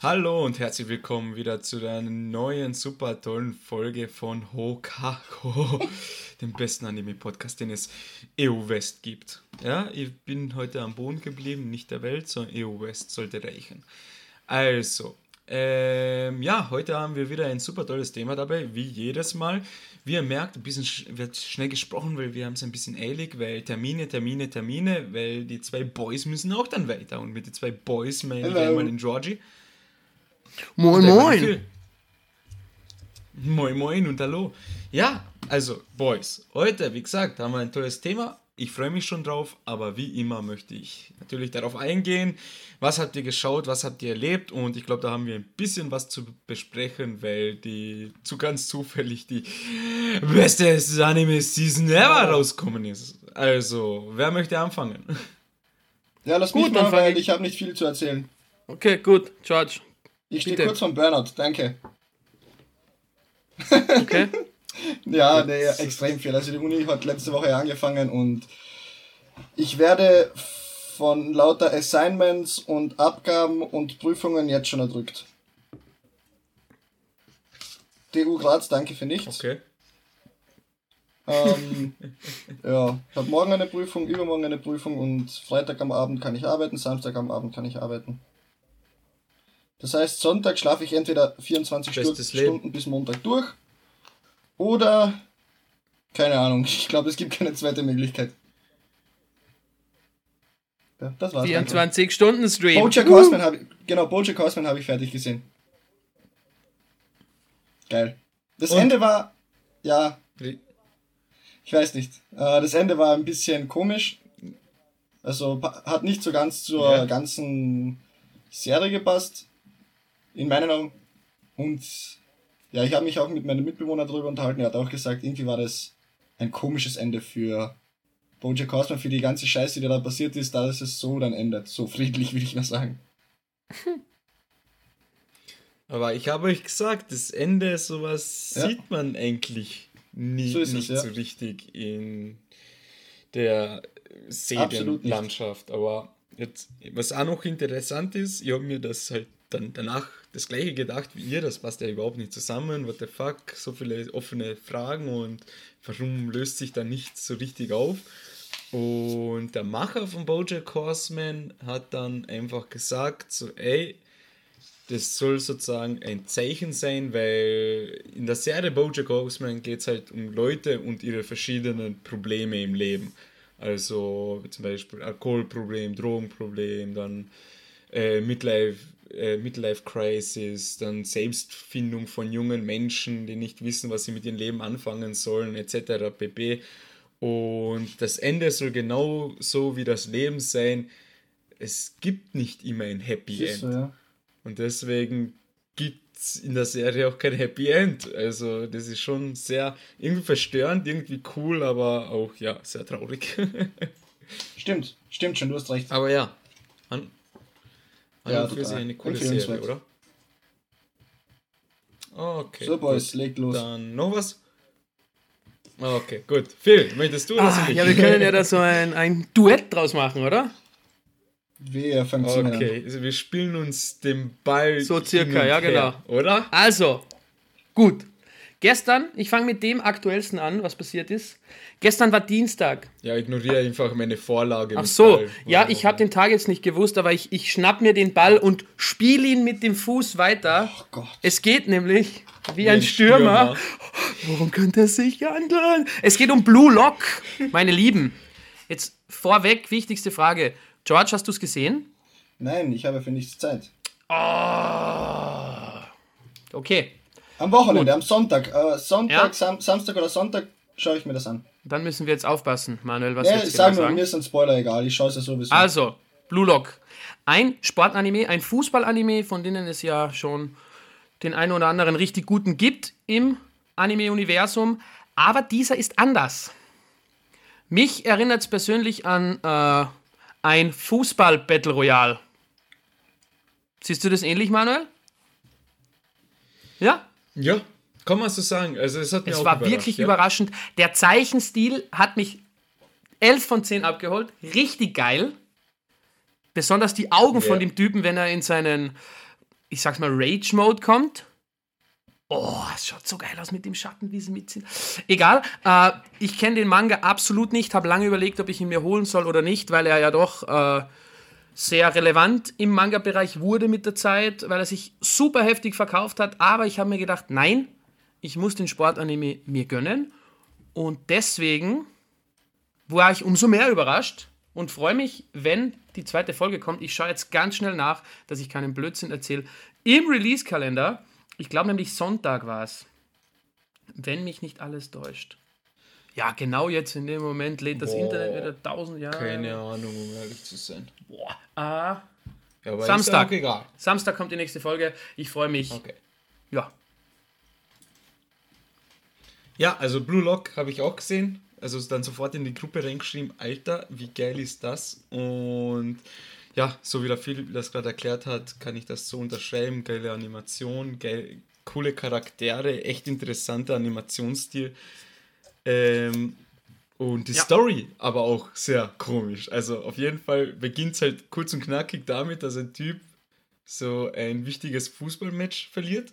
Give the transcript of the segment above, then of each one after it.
Hallo, und herzlich willkommen wieder zu der neuen super tollen Folge von Hokako, dem besten Anime-Podcast, den es EU West gibt. Ja, ich bin heute am Boden geblieben, nicht der Welt, sondern EU West sollte reichen. Also, ähm, ja, heute haben wir wieder ein super tolles Thema dabei, wie jedes Mal. Wie ihr merkt, ein bisschen sch wird schnell gesprochen, weil wir haben es ein bisschen eilig, weil Termine, Termine, Termine, weil die zwei Boys müssen auch dann weiter. Und mit den zwei Boys meine ich einmal den Georgie. Moin, moin. Moin, moin und hallo. Ja, also, Boys, heute, wie gesagt, haben wir ein tolles Thema. Ich freue mich schon drauf, aber wie immer möchte ich natürlich darauf eingehen. Was habt ihr geschaut, was habt ihr erlebt? Und ich glaube, da haben wir ein bisschen was zu besprechen, weil die zu ganz zufällig die beste Anime-Season ever rauskommen ist. Also, wer möchte anfangen? Ja, lass gut, mich mal, weil ich habe nicht viel zu erzählen. Okay, gut, George. Ich stehe kurz vom Burnout, danke. Okay. ja, nee, extrem viel. Also die Uni hat letzte Woche angefangen und ich werde von lauter Assignments und Abgaben und Prüfungen jetzt schon erdrückt. TU Graz, danke für nichts. Okay. Ähm, ja, ich habe morgen eine Prüfung, übermorgen eine Prüfung und Freitag am Abend kann ich arbeiten, Samstag am Abend kann ich arbeiten. Das heißt, Sonntag schlafe ich entweder 24 Bestes Stunden Leben. bis Montag durch oder, keine Ahnung, ich glaube, es gibt keine zweite Möglichkeit. Ja, das war's. 24 Stunden Stream. Bojack uh. Horseman habe genau, Bojack Horseman habe ich fertig gesehen. Geil. Das Und? Ende war, ja, ich weiß nicht. Äh, das Ende war ein bisschen komisch. Also hat nicht so ganz zur ja. ganzen Serie gepasst. In meinen Augen. Und ja, ich habe mich auch mit meinem Mitbewohner darüber unterhalten. Er hat auch gesagt, irgendwie war das ein komisches Ende für Bojack Horseman, für die ganze Scheiße, die da passiert ist, da ist es so dann endet. So friedlich, will ich mal sagen. Aber ich habe euch gesagt, das Ende, sowas ja. sieht man eigentlich nie, so nicht es, ja. so richtig in der Serienlandschaft. Aber jetzt, was auch noch interessant ist, ich habe mir das halt dann danach das gleiche gedacht wie ihr, das passt ja überhaupt nicht zusammen, what the fuck, so viele offene Fragen und warum löst sich da nichts so richtig auf? Und der Macher von Bojack Horseman hat dann einfach gesagt, so ey, das soll sozusagen ein Zeichen sein, weil in der Serie Bojack Horseman geht es halt um Leute und ihre verschiedenen Probleme im Leben. Also zum Beispiel Alkoholproblem, Drogenproblem, dann äh, Midlife äh, Midlife Crisis, dann Selbstfindung von jungen Menschen, die nicht wissen, was sie mit ihrem Leben anfangen sollen, etc. pp. Und das Ende soll genau so wie das Leben sein. Es gibt nicht immer ein Happy End. So, ja. Und deswegen gibt es in der Serie auch kein Happy End. Also, das ist schon sehr irgendwie verstörend, irgendwie cool, aber auch ja, sehr traurig. stimmt, stimmt schon, du hast recht. Aber ja, an, ja, für sich eine coole Serie, oder? Okay. So, Boys, legt los. Dann noch was? Okay, gut. Phil, möchtest du ah, Ja, wir können ja da so ein, ein Duett draus machen, oder? Wer fängt Okay, also wir spielen uns den Ball. So circa, ja, genau. Oder? Also, gut. Gestern, ich fange mit dem aktuellsten an, was passiert ist. Gestern war Dienstag. Ja, ignoriere einfach meine Vorlage. Ach so, ja, ich habe den Tag jetzt nicht gewusst, aber ich, ich schnapp mir den Ball und spiele ihn mit dem Fuß weiter. Oh Gott. Es geht nämlich wie, wie ein, ein Stürmer. Stürmer. Worum könnte es sich handeln? Es geht um Blue Lock, meine Lieben. Jetzt vorweg, wichtigste Frage. George, hast du es gesehen? Nein, ich habe für nichts Zeit. Oh. Okay, am Wochenende, Gut. am Sonntag. Äh, Sonntag, ja? Sam Samstag oder Sonntag schaue ich mir das an. Dann müssen wir jetzt aufpassen, Manuel, was ja, jetzt sag genau sagen. mir ist ein Spoiler egal, ich schaue es ja sowieso. Also, Blue Lock. Ein Sportanime, ein Fußballanime, von denen es ja schon den einen oder anderen richtig guten gibt im Anime-Universum. Aber dieser ist anders. Mich erinnert es persönlich an äh, ein Fußball-Battle Royale. Siehst du das ähnlich, Manuel? Ja? Ja, kann man so sagen. Also es hat mich es war wirklich ja. überraschend. Der Zeichenstil hat mich 11 von 10 abgeholt. Richtig geil. Besonders die Augen yeah. von dem Typen, wenn er in seinen, ich sag's mal, Rage-Mode kommt. Oh, es schaut so geil aus mit dem Schatten, wie sie mitziehen. Egal, äh, ich kenne den Manga absolut nicht, habe lange überlegt, ob ich ihn mir holen soll oder nicht, weil er ja doch äh, sehr relevant im Manga-Bereich wurde mit der Zeit, weil er sich super heftig verkauft hat. Aber ich habe mir gedacht, nein, ich muss den Sportanime mir gönnen. Und deswegen war ich umso mehr überrascht und freue mich, wenn die zweite Folge kommt. Ich schaue jetzt ganz schnell nach, dass ich keinen Blödsinn erzähle. Im Release-Kalender ich glaube nämlich Sonntag war es. Wenn mich nicht alles täuscht. Ja, genau jetzt in dem Moment lädt das Boah, Internet wieder tausend Jahre. Keine Ahnung, um ehrlich zu sein. Boah. Ah. Ja, Samstag. Samstag kommt die nächste Folge. Ich freue mich. Okay. Ja. Ja, also Blue Lock habe ich auch gesehen. Also dann sofort in die Gruppe reingeschrieben, Alter, wie geil ist das? Und ja, so wie der Philipp das gerade erklärt hat, kann ich das so unterschreiben. Geile Animation, geil, coole Charaktere, echt interessanter Animationsstil. Ähm, und die ja. Story aber auch sehr komisch. Also auf jeden Fall beginnt es halt kurz und knackig damit, dass ein Typ so ein wichtiges Fußballmatch verliert.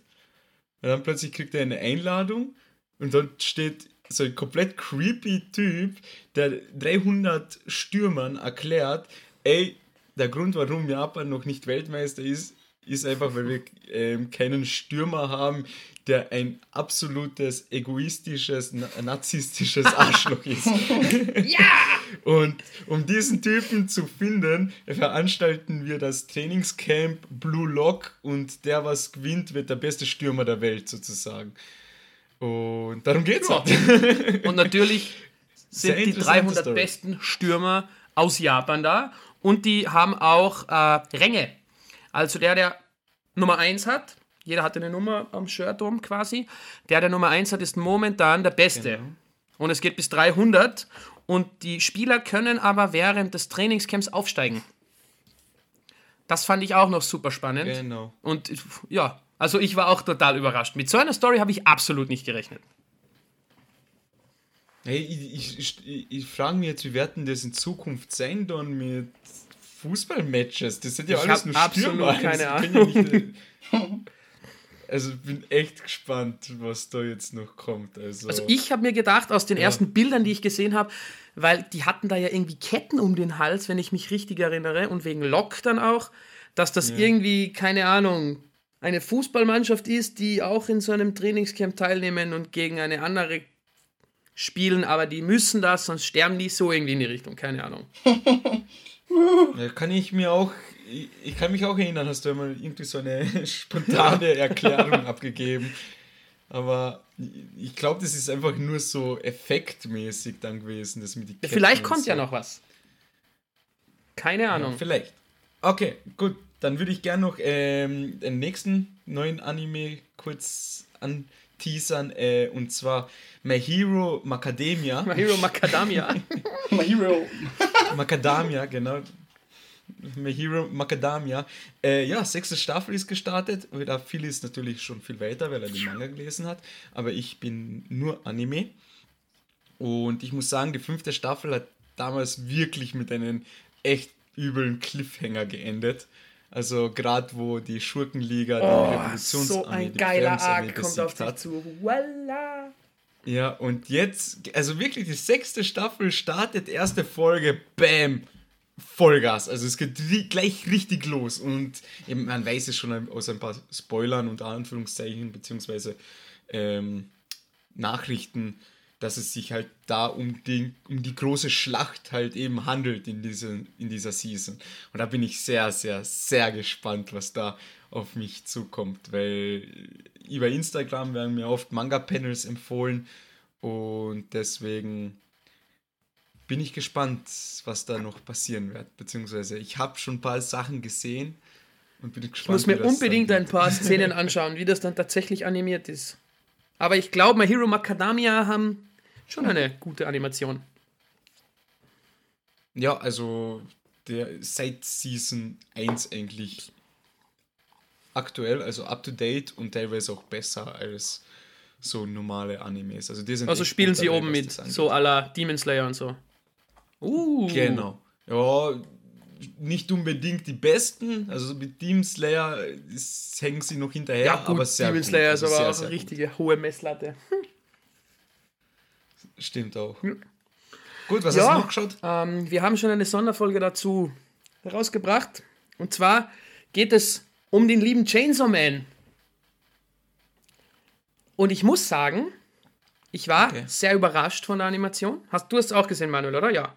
Und dann plötzlich kriegt er eine Einladung und dort steht so ein komplett creepy Typ, der 300 Stürmern erklärt, ey, der Grund, warum Japan noch nicht Weltmeister ist, ist einfach, weil wir ähm, keinen Stürmer haben, der ein absolutes egoistisches, narzisstisches Arschloch ist. ja! Und um diesen Typen zu finden, veranstalten wir das Trainingscamp Blue Lock und der, was gewinnt, wird der beste Stürmer der Welt sozusagen. Und darum geht's ja. auch. Und natürlich sind die 300 Story. besten Stürmer aus Japan da und die haben auch äh, Ränge. Also der, der Nummer 1 hat, jeder hat eine Nummer am Shirt um quasi, der, der Nummer 1 hat, ist momentan der Beste. Genau. Und es geht bis 300 und die Spieler können aber während des Trainingscamps aufsteigen. Das fand ich auch noch super spannend. Genau. Und ja, also ich war auch total überrascht. Mit so einer Story habe ich absolut nicht gerechnet. Hey, ich, ich, ich, ich frage mich jetzt, wie werden das in Zukunft sein dann mit Fußballmatches. Das sind ja ich alles nur Stürmer. Absolut keine Ahnung. Ja also bin echt gespannt, was da jetzt noch kommt. Also, also ich habe mir gedacht, aus den ja. ersten Bildern, die ich gesehen habe, weil die hatten da ja irgendwie Ketten um den Hals, wenn ich mich richtig erinnere, und wegen Lock dann auch, dass das ja. irgendwie, keine Ahnung, eine Fußballmannschaft ist, die auch in so einem Trainingscamp teilnehmen und gegen eine andere spielen, aber die müssen das, sonst sterben die so irgendwie in die Richtung, keine Ahnung. Ja, kann ich mir auch, ich, kann mich auch erinnern, hast du einmal irgendwie so eine spontane Erklärung abgegeben. Aber ich glaube, das ist einfach nur so effektmäßig dann gewesen, das mit die ja, Vielleicht kommt so. ja noch was. Keine Ahnung. Ja, vielleicht. Okay, gut. Dann würde ich gerne noch ähm, den nächsten neuen Anime kurz anteasern. Äh, und zwar My Hero Macadamia. My Hero Macadamia. My Hero. Macadamia, genau. My Hero Macadamia. Äh, ja, sechste Staffel ist gestartet. Da viel ist natürlich schon viel weiter, weil er den Manga gelesen hat. Aber ich bin nur Anime. Und ich muss sagen, die fünfte Staffel hat damals wirklich mit einem echt üblen Cliffhanger geendet. Also gerade wo die Schurkenliga oh, die Revolutionsarmee, so ein geiler Arc kommt auf dich zu. Voila! Ja, und jetzt, also wirklich, die sechste Staffel startet, erste Folge, bam, Vollgas. Also es geht gleich richtig los. Und eben, man weiß es schon aus ein paar Spoilern und Anführungszeichen, beziehungsweise ähm, Nachrichten, dass es sich halt da um die, um die große Schlacht halt eben handelt in, diese, in dieser Season. Und da bin ich sehr, sehr, sehr gespannt, was da auf mich zukommt, weil über Instagram werden mir oft Manga-Panels empfohlen und deswegen bin ich gespannt, was da noch passieren wird. Beziehungsweise ich habe schon ein paar Sachen gesehen und bin gespannt. Ich muss mir unbedingt ein paar Szenen anschauen, wie das dann tatsächlich animiert ist. Aber ich glaube, My Hero Macadamia haben schon eine gute Animation. Ja, also der seit Season 1 eigentlich aktuell, also up to date und teilweise auch besser als so normale Animes. Also, die sind also spielen sie oben mit, so à la Demon Slayer und so. Uh. Genau. Ja, nicht unbedingt die besten. Also mit Demon Slayer hängen sie noch hinterher, ja, gut, aber sehr Demon Slayer ist also aber sehr, auch eine richtige gut. hohe Messlatte. Stimmt auch. Hm. Gut, was ja, hast du noch geschaut? Ähm, wir haben schon eine Sonderfolge dazu herausgebracht. Und zwar geht es um den lieben Chainsaw Man. Und ich muss sagen, ich war okay. sehr überrascht von der Animation. Hast du es auch gesehen, Manuel, oder? Ja.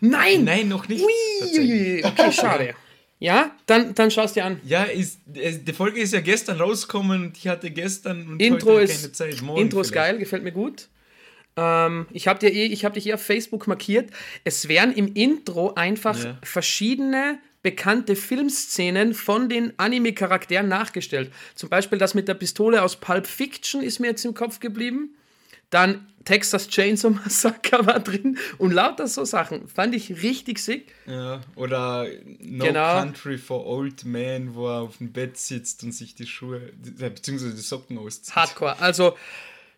Nein! Nein, noch nicht. Ui, okay, schade. Ja, dann, dann schau es dir an. Ja, ist, die Folge ist ja gestern rausgekommen ich hatte gestern und Intro heute ist, keine Zeit. Morgen Intro ist geil, gefällt mir gut. Ähm, ich habe eh, hab dich eh auf Facebook markiert. Es werden im Intro einfach ja. verschiedene bekannte Filmszenen von den Anime-Charakteren nachgestellt. Zum Beispiel das mit der Pistole aus Pulp Fiction ist mir jetzt im Kopf geblieben. Dann Texas Chainsaw Massacre war drin und lauter so Sachen. Fand ich richtig sick. Ja, oder No genau. Country for Old Men, wo er auf dem Bett sitzt und sich die Schuhe, beziehungsweise die Socken auszieht. Hardcore. Also,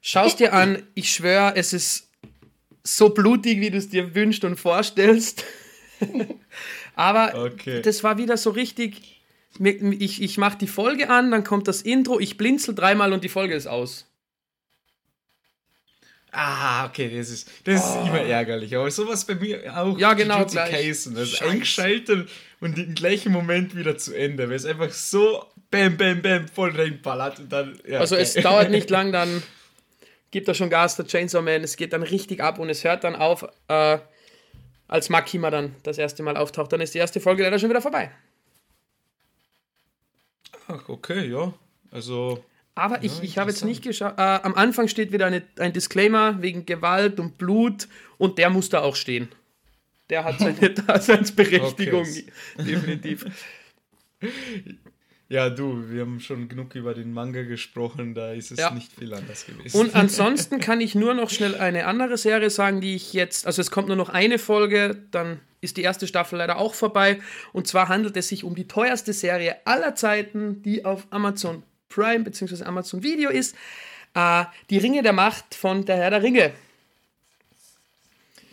schau dir an. Ich schwöre, es ist so blutig, wie du es dir wünschst und vorstellst. Aber okay. das war wieder so richtig. Ich, ich mache die Folge an, dann kommt das Intro, ich blinzel dreimal und die Folge ist aus. Ah, okay, das ist, das oh. ist immer ärgerlich. Aber sowas bei mir auch. Ja, genau. Case und das ist eingeschaltet und im gleichen Moment wieder zu Ende. Weil es einfach so bam, bam, bam voll reinballert und dann. Ja, also, okay. es dauert nicht lang, dann gibt er schon Gas, der Chainsaw Man. Es geht dann richtig ab und es hört dann auf. Äh, als Makima dann das erste Mal auftaucht, dann ist die erste Folge leider schon wieder vorbei. Ach, okay, ja. Also. Aber ja, ich, ich habe jetzt nicht geschaut. Äh, am Anfang steht wieder eine, ein Disclaimer wegen Gewalt und Blut und der muss da auch stehen. Der hat seine Daseinsberechtigung, okay. definitiv. Ja, du, wir haben schon genug über den Manga gesprochen, da ist es ja. nicht viel anders gewesen. Und ansonsten kann ich nur noch schnell eine andere Serie sagen, die ich jetzt, also es kommt nur noch eine Folge, dann ist die erste Staffel leider auch vorbei. Und zwar handelt es sich um die teuerste Serie aller Zeiten, die auf Amazon Prime bzw. Amazon Video ist. Äh, die Ringe der Macht von der Herr der Ringe.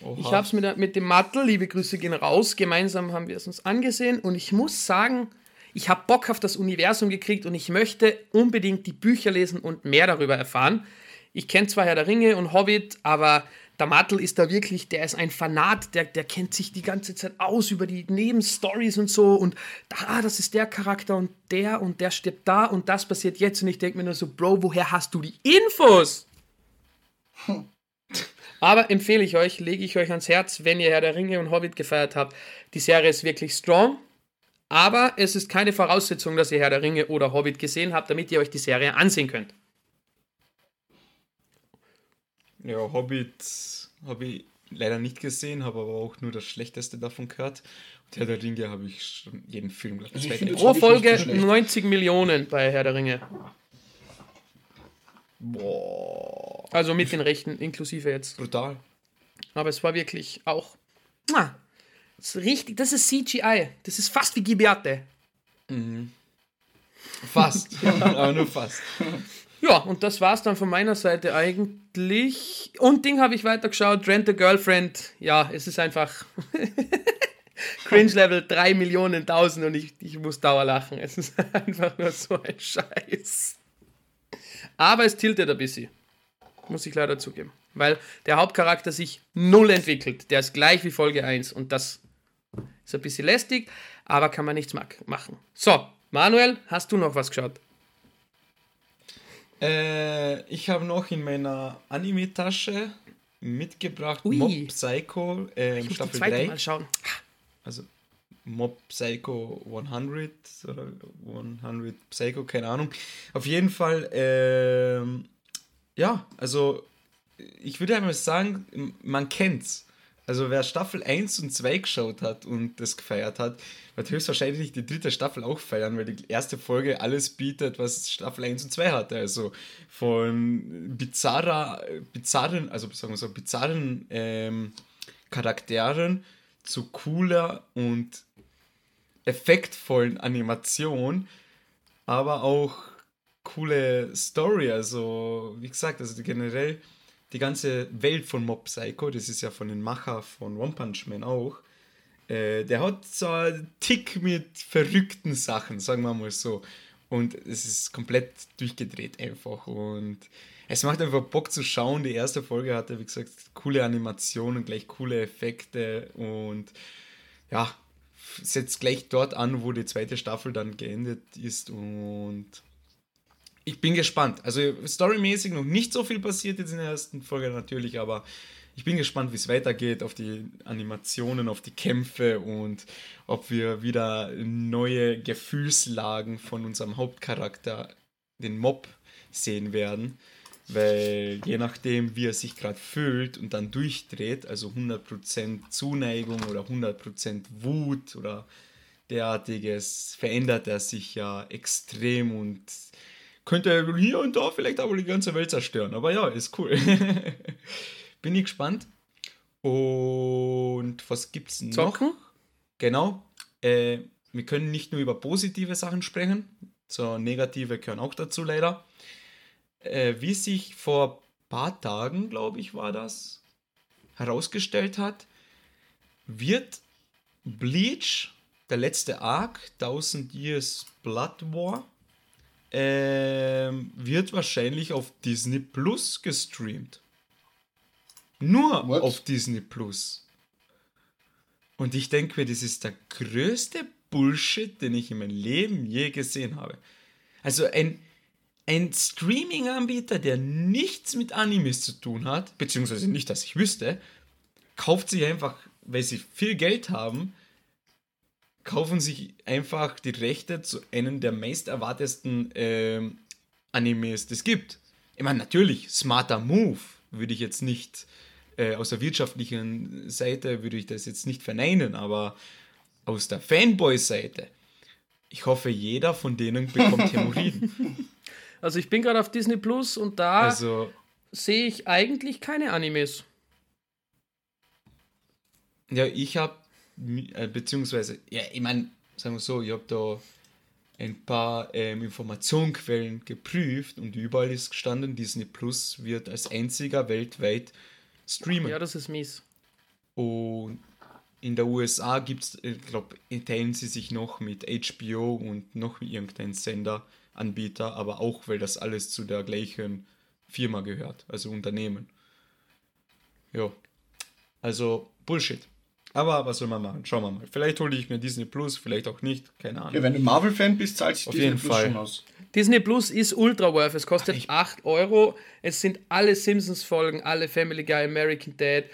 Oha. Ich habe es mit, mit dem Mattel, liebe Grüße gehen raus, gemeinsam haben wir es uns angesehen und ich muss sagen, ich habe Bock auf das Universum gekriegt und ich möchte unbedingt die Bücher lesen und mehr darüber erfahren. Ich kenne zwar Herr der Ringe und Hobbit, aber der Mattel ist da wirklich, der ist ein Fanat, der, der kennt sich die ganze Zeit aus über die Nebenstories und so und da, das ist der Charakter und der und der stirbt da und das passiert jetzt und ich denke mir nur so, Bro, woher hast du die Infos? Hm. Aber empfehle ich euch, lege ich euch ans Herz, wenn ihr Herr der Ringe und Hobbit gefeiert habt. Die Serie ist wirklich strong. Aber es ist keine Voraussetzung, dass ihr Herr der Ringe oder Hobbit gesehen habt, damit ihr euch die Serie ansehen könnt. Ja, Hobbit habe ich leider nicht gesehen, habe aber auch nur das Schlechteste davon gehört. Und Herr der Ringe habe ich schon jeden Film gleich Pro Folge so 90 Millionen bei Herr der Ringe. Boah. Also mit den Rechten inklusive jetzt. Brutal. Aber es war wirklich auch. Das ist richtig, das ist CGI. Das ist fast wie Gibiate. Mhm. Fast, aber nur fast. Ja, und das war's dann von meiner Seite eigentlich. Und Ding habe ich weitergeschaut, Rent a Girlfriend. Ja, es ist einfach Cringe-Level 3 Millionen 1000 und ich, ich muss dauerlachen. Es ist einfach nur so ein Scheiß. Aber es tiltet ein bisschen. Muss ich leider zugeben. Weil der Hauptcharakter sich null entwickelt. Der ist gleich wie Folge 1 und das ist ein bisschen lästig, aber kann man nichts machen. So, Manuel, hast du noch was geschaut? Äh, ich habe noch in meiner Anime-Tasche mitgebracht Ui. Mob Psycho äh, ich Staffel 3. Mal schauen. Also Mob Psycho 100 oder 100 Psycho, keine Ahnung. Auf jeden Fall, ähm, ja, also ich würde einmal sagen, man kennt's. Also wer Staffel 1 und 2 geschaut hat und das gefeiert hat, wird höchstwahrscheinlich die dritte Staffel auch feiern, weil die erste Folge alles bietet, was Staffel 1 und 2 hatte. Also von bizarrer, bizarren, also sagen wir so, bizarren ähm, Charakteren zu cooler und effektvollen Animation, aber auch coole Story. Also, wie gesagt, also generell die ganze Welt von Mob Psycho, das ist ja von den Macher von One Punch Man auch, Äh, der hat so einen Tick mit verrückten Sachen, sagen wir mal so. Und es ist komplett durchgedreht einfach. Und es macht einfach Bock zu schauen. Die erste Folge hatte, wie gesagt, coole Animationen, gleich coole Effekte und ja, setzt gleich dort an, wo die zweite Staffel dann geendet ist. Und ich bin gespannt. Also storymäßig noch nicht so viel passiert jetzt in der ersten Folge natürlich, aber ich bin gespannt, wie es weitergeht, auf die Animationen, auf die Kämpfe und ob wir wieder neue Gefühlslagen von unserem Hauptcharakter, den Mob, sehen werden. Weil je nachdem, wie er sich gerade fühlt und dann durchdreht, also 100% Zuneigung oder 100% Wut oder derartiges, verändert er sich ja extrem und könnte hier und da vielleicht aber die ganze Welt zerstören. Aber ja, ist cool. Bin ich gespannt. Und was gibt's noch? Zocken? Genau. Äh, wir können nicht nur über positive Sachen sprechen, so negative gehören auch dazu leider. Äh, wie sich vor ein paar Tagen, glaube ich, war das, herausgestellt hat, wird Bleach, der letzte Arc, 1000 Years Blood War, äh, wird wahrscheinlich auf Disney Plus gestreamt. Nur What? auf Disney Plus. Und ich denke mir, das ist der größte Bullshit, den ich in meinem Leben je gesehen habe. Also ein, ein Streaming-Anbieter, der nichts mit Animes zu tun hat, beziehungsweise nicht, dass ich wüsste, kauft sich einfach, weil sie viel Geld haben, kaufen sich einfach die Rechte zu einem der meist erwartesten äh, Animes, das gibt. Ich meine, natürlich, smarter Move, würde ich jetzt nicht äh, aus der wirtschaftlichen Seite würde ich das jetzt nicht verneinen, aber aus der Fanboy-Seite, ich hoffe, jeder von denen bekommt Hämorrhoiden. Also ich bin gerade auf Disney Plus und da also, sehe ich eigentlich keine Animes. Ja, ich habe, beziehungsweise, ja, ich meine, sagen wir so, ich habe da ein paar ähm, Informationsquellen geprüft und überall ist gestanden, Disney Plus wird als einziger weltweit streamen. Ja, das ist mies. Und in der USA gibt es, ich glaube, teilen sie sich noch mit HBO und noch irgendein Senderanbieter, aber auch, weil das alles zu der gleichen Firma gehört, also Unternehmen. Ja. Also Bullshit. Aber was soll man machen? Schauen wir mal. Vielleicht hole ich mir Disney Plus, vielleicht auch nicht. Keine Ahnung. Ja, wenn du Marvel-Fan bist, zahlst du Disney jeden Plus Fall. schon aus. Disney Plus ist ultra worth. Es kostet Ach, 8 Euro. Es sind alle Simpsons-Folgen, alle Family Guy, American Dad,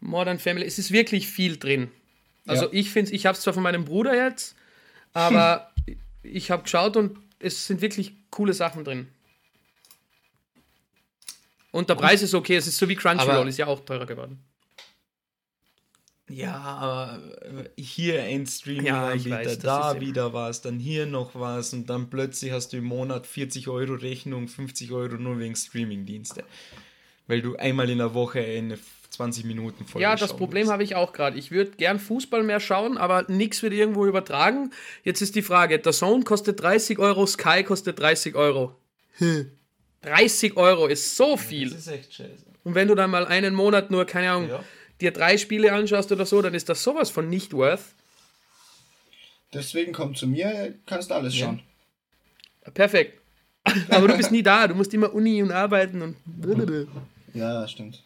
Modern Family. Es ist wirklich viel drin. Also ja. ich finde ich habe es zwar von meinem Bruder jetzt, aber hm. ich habe geschaut und es sind wirklich coole Sachen drin. Und der Preis ist okay, es ist so wie Crunchyroll, ist ja auch teurer geworden. Ja, aber äh, hier ein Streaming-Anbieter, ja, da wieder was, dann hier noch was und dann plötzlich hast du im Monat 40 Euro Rechnung, 50 Euro nur wegen Streaming-Dienste. Weil du einmal in der Woche eine 20 Minuten Folge Ja, das Problem habe ich auch gerade. Ich würde gern Fußball mehr schauen, aber nichts wird irgendwo übertragen. Jetzt ist die Frage, der Zone kostet 30 Euro, Sky kostet 30 Euro. 30 Euro ist so viel. Das ist echt scheiße. Und wenn du dann mal einen Monat nur, keine Ahnung, ja dir drei Spiele anschaust oder so, dann ist das sowas von nicht worth. Deswegen komm zu mir, kannst du alles schauen. Perfekt. Aber du bist nie da, du musst immer Uni und arbeiten und. Ja, stimmt.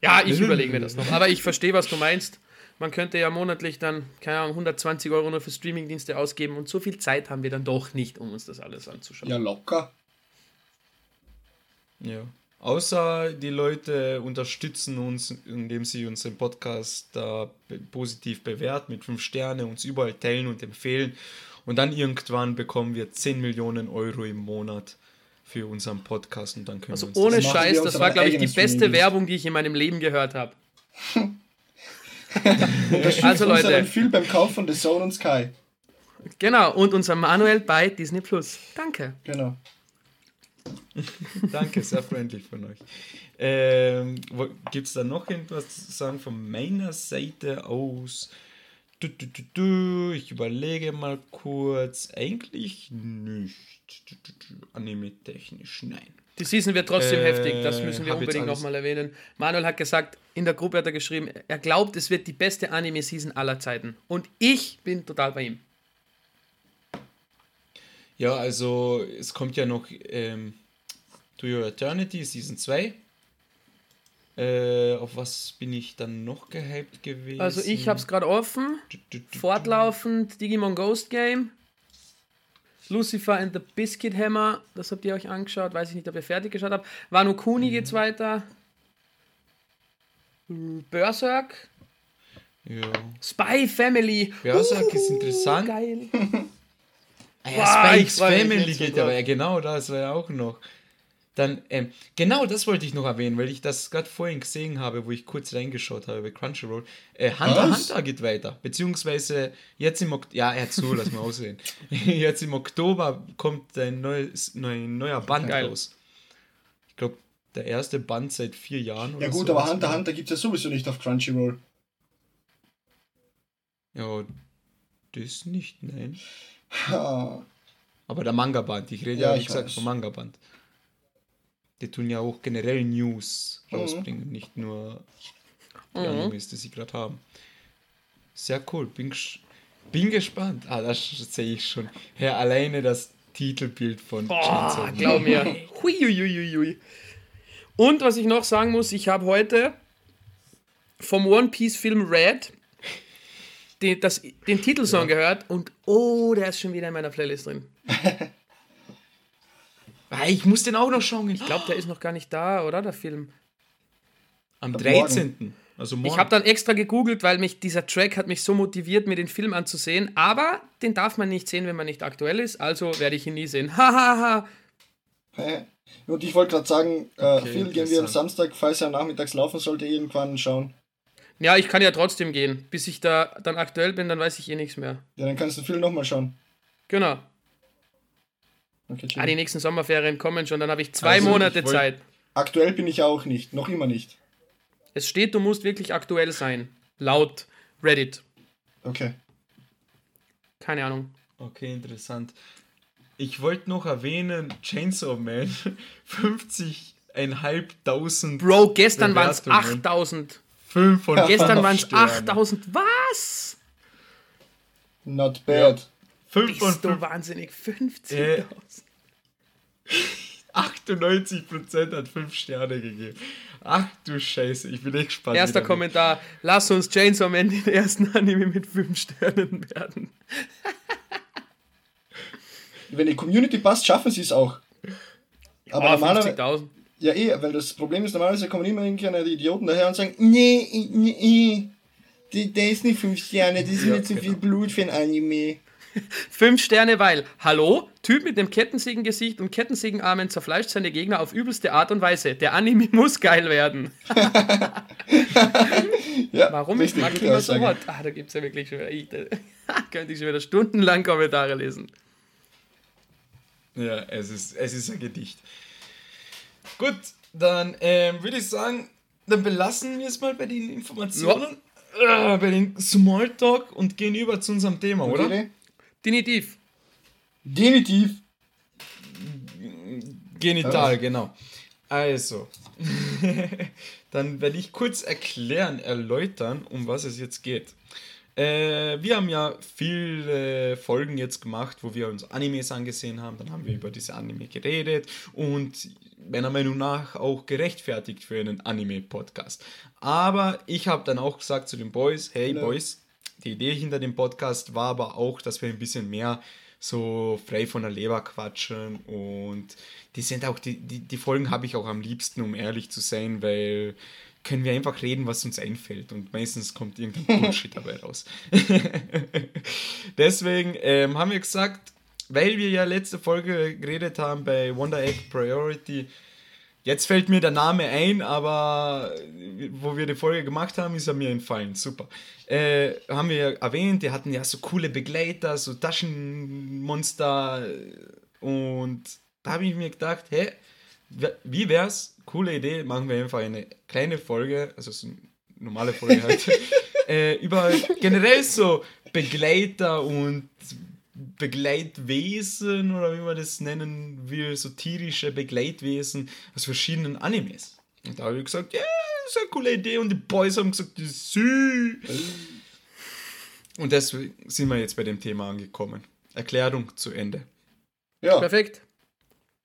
Ja, ich überlege mir das noch. Aber ich verstehe, was du meinst. Man könnte ja monatlich dann, keine Ahnung, 120 Euro nur für Streamingdienste ausgeben und so viel Zeit haben wir dann doch nicht, um uns das alles anzuschauen. Ja, locker. Ja. Außer die Leute unterstützen uns, indem sie unseren Podcast da positiv bewerten, mit fünf Sterne, uns überall teilen und empfehlen. Und dann irgendwann bekommen wir 10 Millionen Euro im Monat für unseren Podcast und dann können also wir uns ohne das Scheiß, das war glaube ich die beste Werbung, die ich in meinem Leben gehört habe. also Leute, viel beim Kauf von The Zone und Sky. Genau und unser Manuel bei Disney Plus. Danke. Genau. Danke, sehr freundlich von euch. Ähm, Gibt es da noch irgendwas zu sagen von meiner Seite aus? Du, du, du, ich überlege mal kurz. Eigentlich nicht. Anime-technisch, nein. Die Season wird trotzdem äh, heftig, das müssen wir unbedingt nochmal erwähnen. Manuel hat gesagt, in der Gruppe hat er geschrieben, er glaubt, es wird die beste Anime-Season aller Zeiten. Und ich bin total bei ihm. Ja, also es kommt ja noch ähm, To Your Eternity Season 2. Äh, auf was bin ich dann noch gehypt gewesen? Also ich habe es gerade offen. Fortlaufend Digimon Ghost Game. Lucifer and the Biscuit Hammer, das habt ihr euch angeschaut, weiß ich nicht, ob ihr fertig geschaut habt. Wano Kuni mhm. geht's weiter. Berserk. Ja. Spy Family. Berserk uh, ist interessant. Geil. ah ja, Spy Family geht aber ja genau das war ja auch noch. Dann, ähm, genau das wollte ich noch erwähnen, weil ich das gerade vorhin gesehen habe, wo ich kurz reingeschaut habe bei Crunchyroll. Äh, Hunter Was? Hunter geht weiter. Beziehungsweise jetzt im Oktober, ja, er so, lass mal aussehen. jetzt im Oktober kommt ein neues, ein neuer Band Geil. raus. Ich glaube, der erste Band seit vier Jahren. Ja, gut, so aber Hunter Hunter gibt es ja sowieso nicht auf Crunchyroll. Ja, das nicht, nein. Aber der Manga-Band, ich rede ja, ja wie gesagt vom Manga-Band die tun ja auch generell News mhm. rausbringen, nicht nur die mhm. Animes, die sie gerade haben. Sehr cool, bin, bin gespannt. Ah, das sehe ich schon. Herr, alleine das Titelbild von oh, Glaub mir. Und was ich noch sagen muss, ich habe heute vom One Piece Film Red den, das, den Titelsong ja. gehört und oh, der ist schon wieder in meiner Playlist drin. Ich muss den auch noch schauen. Ich glaube, der ist noch gar nicht da, oder? Der Film. Am 13. Morgen. Also morgen. Ich habe dann extra gegoogelt, weil mich dieser Track hat mich so motiviert, mir den Film anzusehen. Aber den darf man nicht sehen, wenn man nicht aktuell ist. Also werde ich ihn nie sehen. Hahaha. Und ich wollte gerade sagen, äh, okay, Phil, gehen wir am Samstag, falls er nachmittags laufen sollte, irgendwann schauen. Ja, ich kann ja trotzdem gehen. Bis ich da dann aktuell bin, dann weiß ich eh nichts mehr. Ja, dann kannst du Phil nochmal schauen. Genau. Okay, ah, die nächsten Sommerferien kommen schon, dann habe ich zwei also, Monate ich Zeit. Aktuell bin ich auch nicht, noch immer nicht. Es steht, du musst wirklich aktuell sein. Laut Reddit. Okay. Keine Ahnung. Okay, interessant. Ich wollte noch erwähnen, Chainsaw Man, 50.500. Bro, gestern waren es 8000. Gestern waren es 8000. Was? Not bad. Ja. 5 Bist du wahnsinnig? 50.000. Äh, 98% hat 5 Sterne gegeben. Ach du Scheiße, ich bin echt gespannt. Erster Kommentar: Lass uns Chainsaw Man den ersten Anime mit 5 Sternen werden. Wenn die Community passt, schaffen sie es auch. Aber ja, normalerweise. Ja, eh, weil das Problem ist, normalerweise kommen immer irgendwelche Idioten daher und sagen: Nee, nee, nee, der ist nicht 5 Sterne, das ist ja, mir zu genau. viel Blut für ein Anime. Fünf Sterne, weil, hallo, Typ mit dem Kettensägengesicht und Kettensägenarmen zerfleischt seine Gegner auf übelste Art und Weise. Der Anime muss geil werden. ja, Warum ist Mark immer so hot? Ah, da gibt es ja wirklich schon wieder, ich, da, könnte ich schon wieder stundenlang Kommentare lesen. Ja, es ist, es ist ein Gedicht. Gut, dann ähm, würde ich sagen, dann belassen wir es mal bei den Informationen, ja. äh, bei den Smalltalk und gehen über zu unserem Thema, okay. oder? Genitiv. Genitiv. Genital, ja. genau. Also, dann werde ich kurz erklären, erläutern, um was es jetzt geht. Äh, wir haben ja viele Folgen jetzt gemacht, wo wir uns Animes angesehen haben. Dann haben wir über diese Anime geredet und meiner Meinung nach auch gerechtfertigt für einen Anime-Podcast. Aber ich habe dann auch gesagt zu den Boys, hey Hello. Boys, die Idee hinter dem Podcast war aber auch, dass wir ein bisschen mehr so frei von der Leber quatschen und die sind auch, die, die, die Folgen habe ich auch am liebsten, um ehrlich zu sein, weil können wir einfach reden, was uns einfällt und meistens kommt irgendein Bullshit dabei raus. Deswegen ähm, haben wir gesagt, weil wir ja letzte Folge geredet haben bei Wonder Egg Priority, Jetzt fällt mir der Name ein, aber wo wir die Folge gemacht haben, ist er mir entfallen. Super. Äh, haben wir erwähnt, die hatten ja so coole Begleiter, so Taschenmonster. Und da habe ich mir gedacht, hey, wie wär's? Coole Idee, machen wir einfach eine kleine Folge, also so eine normale Folge halt, äh, über generell so Begleiter und Begleitwesen oder wie man das nennen will, so tierische Begleitwesen aus verschiedenen Animes. Und da habe ich gesagt, ja, das ist eine coole Idee. Und die Boys haben gesagt, das ist süß. Und deswegen sind wir jetzt bei dem Thema angekommen. Erklärung zu Ende. Ja. Perfekt.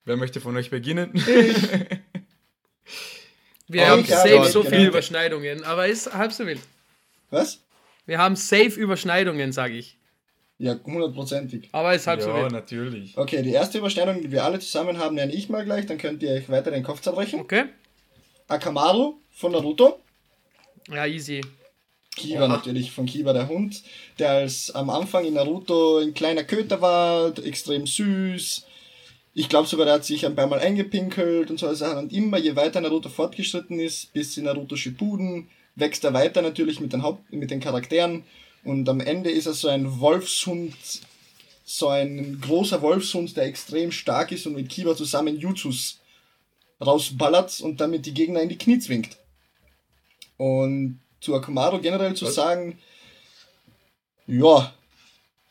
Wer möchte von euch beginnen? Wir oh, haben safe so viele genau. Überschneidungen, aber ist halb so wild. Was? Wir haben safe Überschneidungen, sage ich. Ja, hundertprozentig. Aber ist halb ja, so wild. natürlich. Okay, die erste Überschneidung, die wir alle zusammen haben, nenne ich mal gleich, dann könnt ihr euch weiter den Kopf zerbrechen. Okay. Akamaru von Naruto. Ja, easy. Kiba natürlich, von Kiba der Hund, der als am Anfang in Naruto ein kleiner Köter war, extrem süß. Ich glaube sogar, der hat sich ein paar Mal eingepinkelt und so Sachen. Und immer, je weiter Naruto fortgeschritten ist, bis in Naruto Shippuden, wächst er weiter natürlich mit den, Haupt mit den Charakteren. Und am Ende ist er so ein Wolfshund, so ein großer Wolfshund, der extrem stark ist und mit Kiba zusammen Jutsus rausballert und damit die Gegner in die Knie zwingt. Und zu Akamaro generell zu Was? sagen, ja,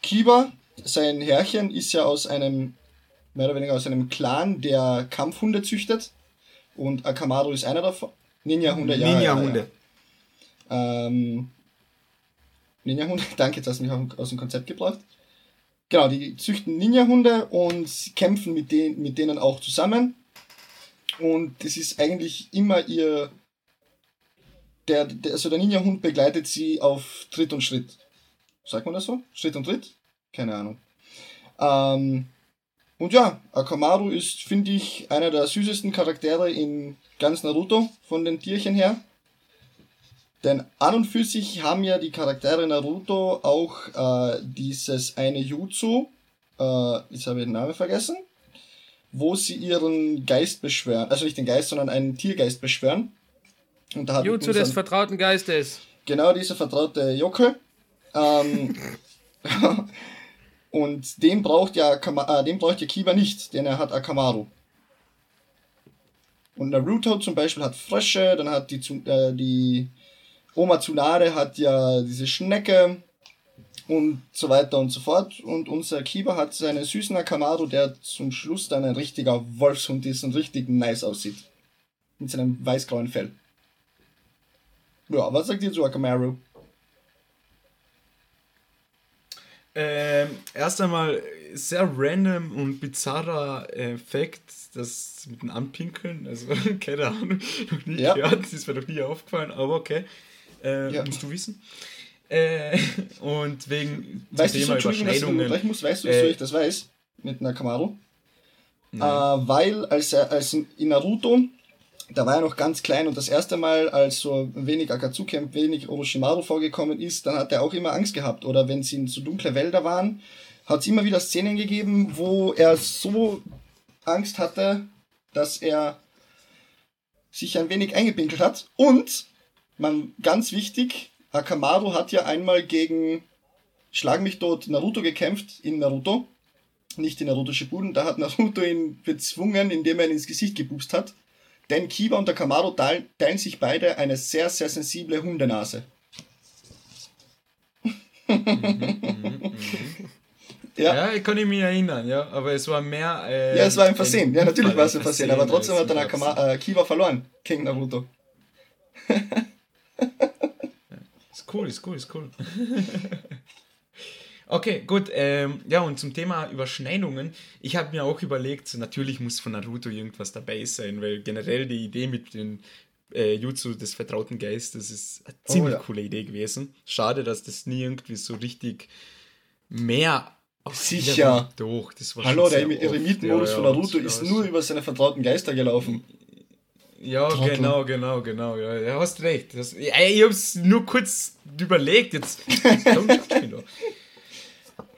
Kiba, sein Herrchen, ist ja aus einem, mehr oder weniger aus einem Clan, der Kampfhunde züchtet. Und Akamaru ist einer davon. Ninja-Hunde, ja. Ninja-Hunde. Ja, ja. ähm, Ninja-Hunde, danke, jetzt hast du mich aus dem Konzept gebracht. Genau, die züchten Ninja-Hunde und kämpfen mit, den, mit denen auch zusammen. Und das ist eigentlich immer ihr der, der, also der Ninja-Hund begleitet sie auf Tritt und Schritt. Sagt man das so? Schritt und Tritt? Keine Ahnung. Ähm, und ja, Akamaru ist, finde ich, einer der süßesten Charaktere in ganz Naruto von den Tierchen her. Denn an und für sich haben ja die Charaktere Naruto auch äh, dieses eine Jutsu, äh, jetzt habe ich den Namen vergessen, wo sie ihren Geist beschwören, also nicht den Geist, sondern einen Tiergeist beschwören. Und da hat Jutsu des vertrauten Geistes. Genau, dieser vertraute Jocke. Ähm, und den braucht ja äh, den braucht ja Kiba nicht, denn er hat Akamaru. Und Naruto zum Beispiel hat Frösche, dann hat die, äh, die Oma Tsunade hat ja diese Schnecke und so weiter und so fort. Und unser Kiba hat seinen süßen Akamaru, der zum Schluss dann ein richtiger Wolfshund ist und richtig nice aussieht. Mit seinem weißgrauen Fell. Ja, was sagt ihr zu Camaro? Ähm, erst einmal sehr random und bizarrer Effekt, das mit dem Anpinkeln, also keine Ahnung, noch nie ja. gehört, das ist mir noch nie aufgefallen, aber okay, äh, ja. musst du wissen. Äh, und wegen weißt Thema du, Überschneidungen. Du, muss, weißt du, wieso äh, ich das weiß mit Camaro? Äh, weil als, als in Naruto da war er noch ganz klein und das erste Mal, als so wenig Akatsuki und wenig Orochimaru vorgekommen ist, dann hat er auch immer Angst gehabt. Oder wenn sie in so dunkle Wälder waren, hat es immer wieder Szenen gegeben, wo er so Angst hatte, dass er sich ein wenig eingepinkelt hat. Und, man, ganz wichtig, Akamaru hat ja einmal gegen Schlag mich tot Naruto gekämpft in Naruto. Nicht in Naruto Shippuden, da hat Naruto ihn bezwungen, indem er ihn ins Gesicht gepupst hat. Denn Kiba und der Camaro teilen, teilen sich beide eine sehr, sehr sensible Hundenase. ja. ja, ich kann mich erinnern, ja, aber es war mehr. Äh, ja, es war ein Versehen, ja, natürlich war es ein Versehen, aber trotzdem hat dann Kama, äh, Kiba verloren gegen Naruto. cool, ist cool, ist cool. Okay, gut. Ähm, ja, und zum Thema Überschneidungen. Ich habe mir auch überlegt, natürlich muss von Naruto irgendwas dabei sein, weil generell die Idee mit den äh, Jutsu des vertrauten Geistes ist eine oh, ziemlich oh, ja. coole Idee gewesen. Schade, dass das nie irgendwie so richtig mehr Sicher. Doch, das war Hallo, der Eremitenmodus ja, ja, von Naruto ist nur über seine vertrauten Geister gelaufen. Ja, Trottel. genau, genau, genau. Ja, du hast recht. Das, ich, ich hab's nur kurz überlegt. Jetzt.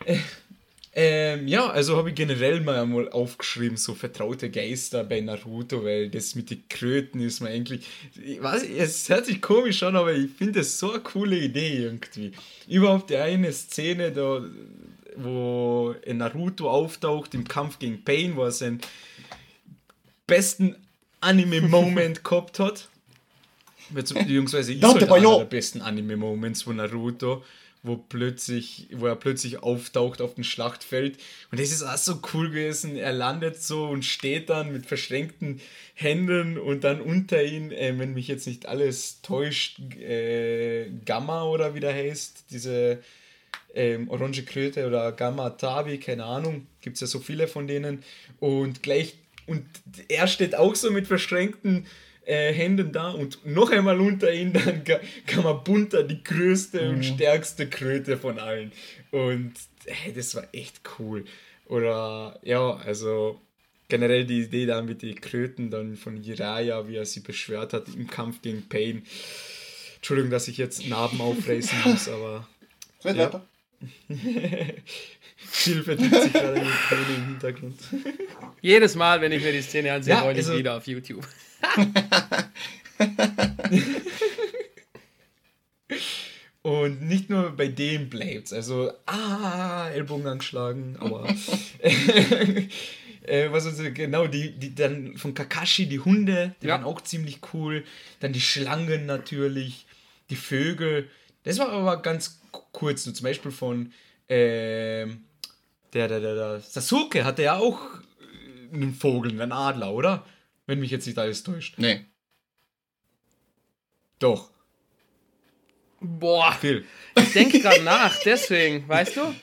Äh, ähm, ja, also habe ich generell mal einmal aufgeschrieben, so vertraute Geister bei Naruto, weil das mit den Kröten ist mir eigentlich. Ich weiß, es hört sich komisch an, aber ich finde es so eine coole Idee irgendwie. Überhaupt die eine Szene, da, wo Naruto auftaucht im Kampf gegen Pain, wo er seinen besten Anime-Moment gehabt hat. Beziehungsweise ist halt einer der besten Anime-Moments von Naruto wo plötzlich, wo er plötzlich auftaucht auf dem Schlachtfeld. Und das ist auch so cool gewesen. Er landet so und steht dann mit verschränkten Händen und dann unter ihn, äh, wenn mich jetzt nicht alles täuscht, äh, Gamma oder wie der heißt, diese ähm, Orange Kröte oder Gamma Tabi, keine Ahnung, gibt es ja so viele von denen. Und gleich, und er steht auch so mit verschränkten äh, Händen da und noch einmal unter ihm dann Kamabunta, die größte mhm. und stärkste Kröte von allen. Und hey, das war echt cool. Oder ja, also generell die Idee da mit den Kröten dann von Jiraya, wie er sie beschwert hat im Kampf gegen Pain. Entschuldigung, dass ich jetzt Narben aufreißen muss, aber. Red ja. weiter. Viel verdient sich gerade im Hintergrund. Jedes Mal, wenn ich mir die Szene ansehe, ja, wollte also, ich wieder auf YouTube. Und nicht nur bei dem bleibt's. Also, ah, Ellbogen angeschlagen, aber. äh, was also genau, die, die dann von Kakashi, die Hunde, die ja. waren auch ziemlich cool. Dann die Schlangen natürlich, die Vögel. Das war aber ganz kurz, nur zum Beispiel von äh, der, der, der, der Sasuke hatte ja auch einen Vogel, einen Adler, oder? Wenn mich jetzt nicht alles täuscht. Nee. Doch. Boah. Viel. Ich denke gerade nach, deswegen, weißt du?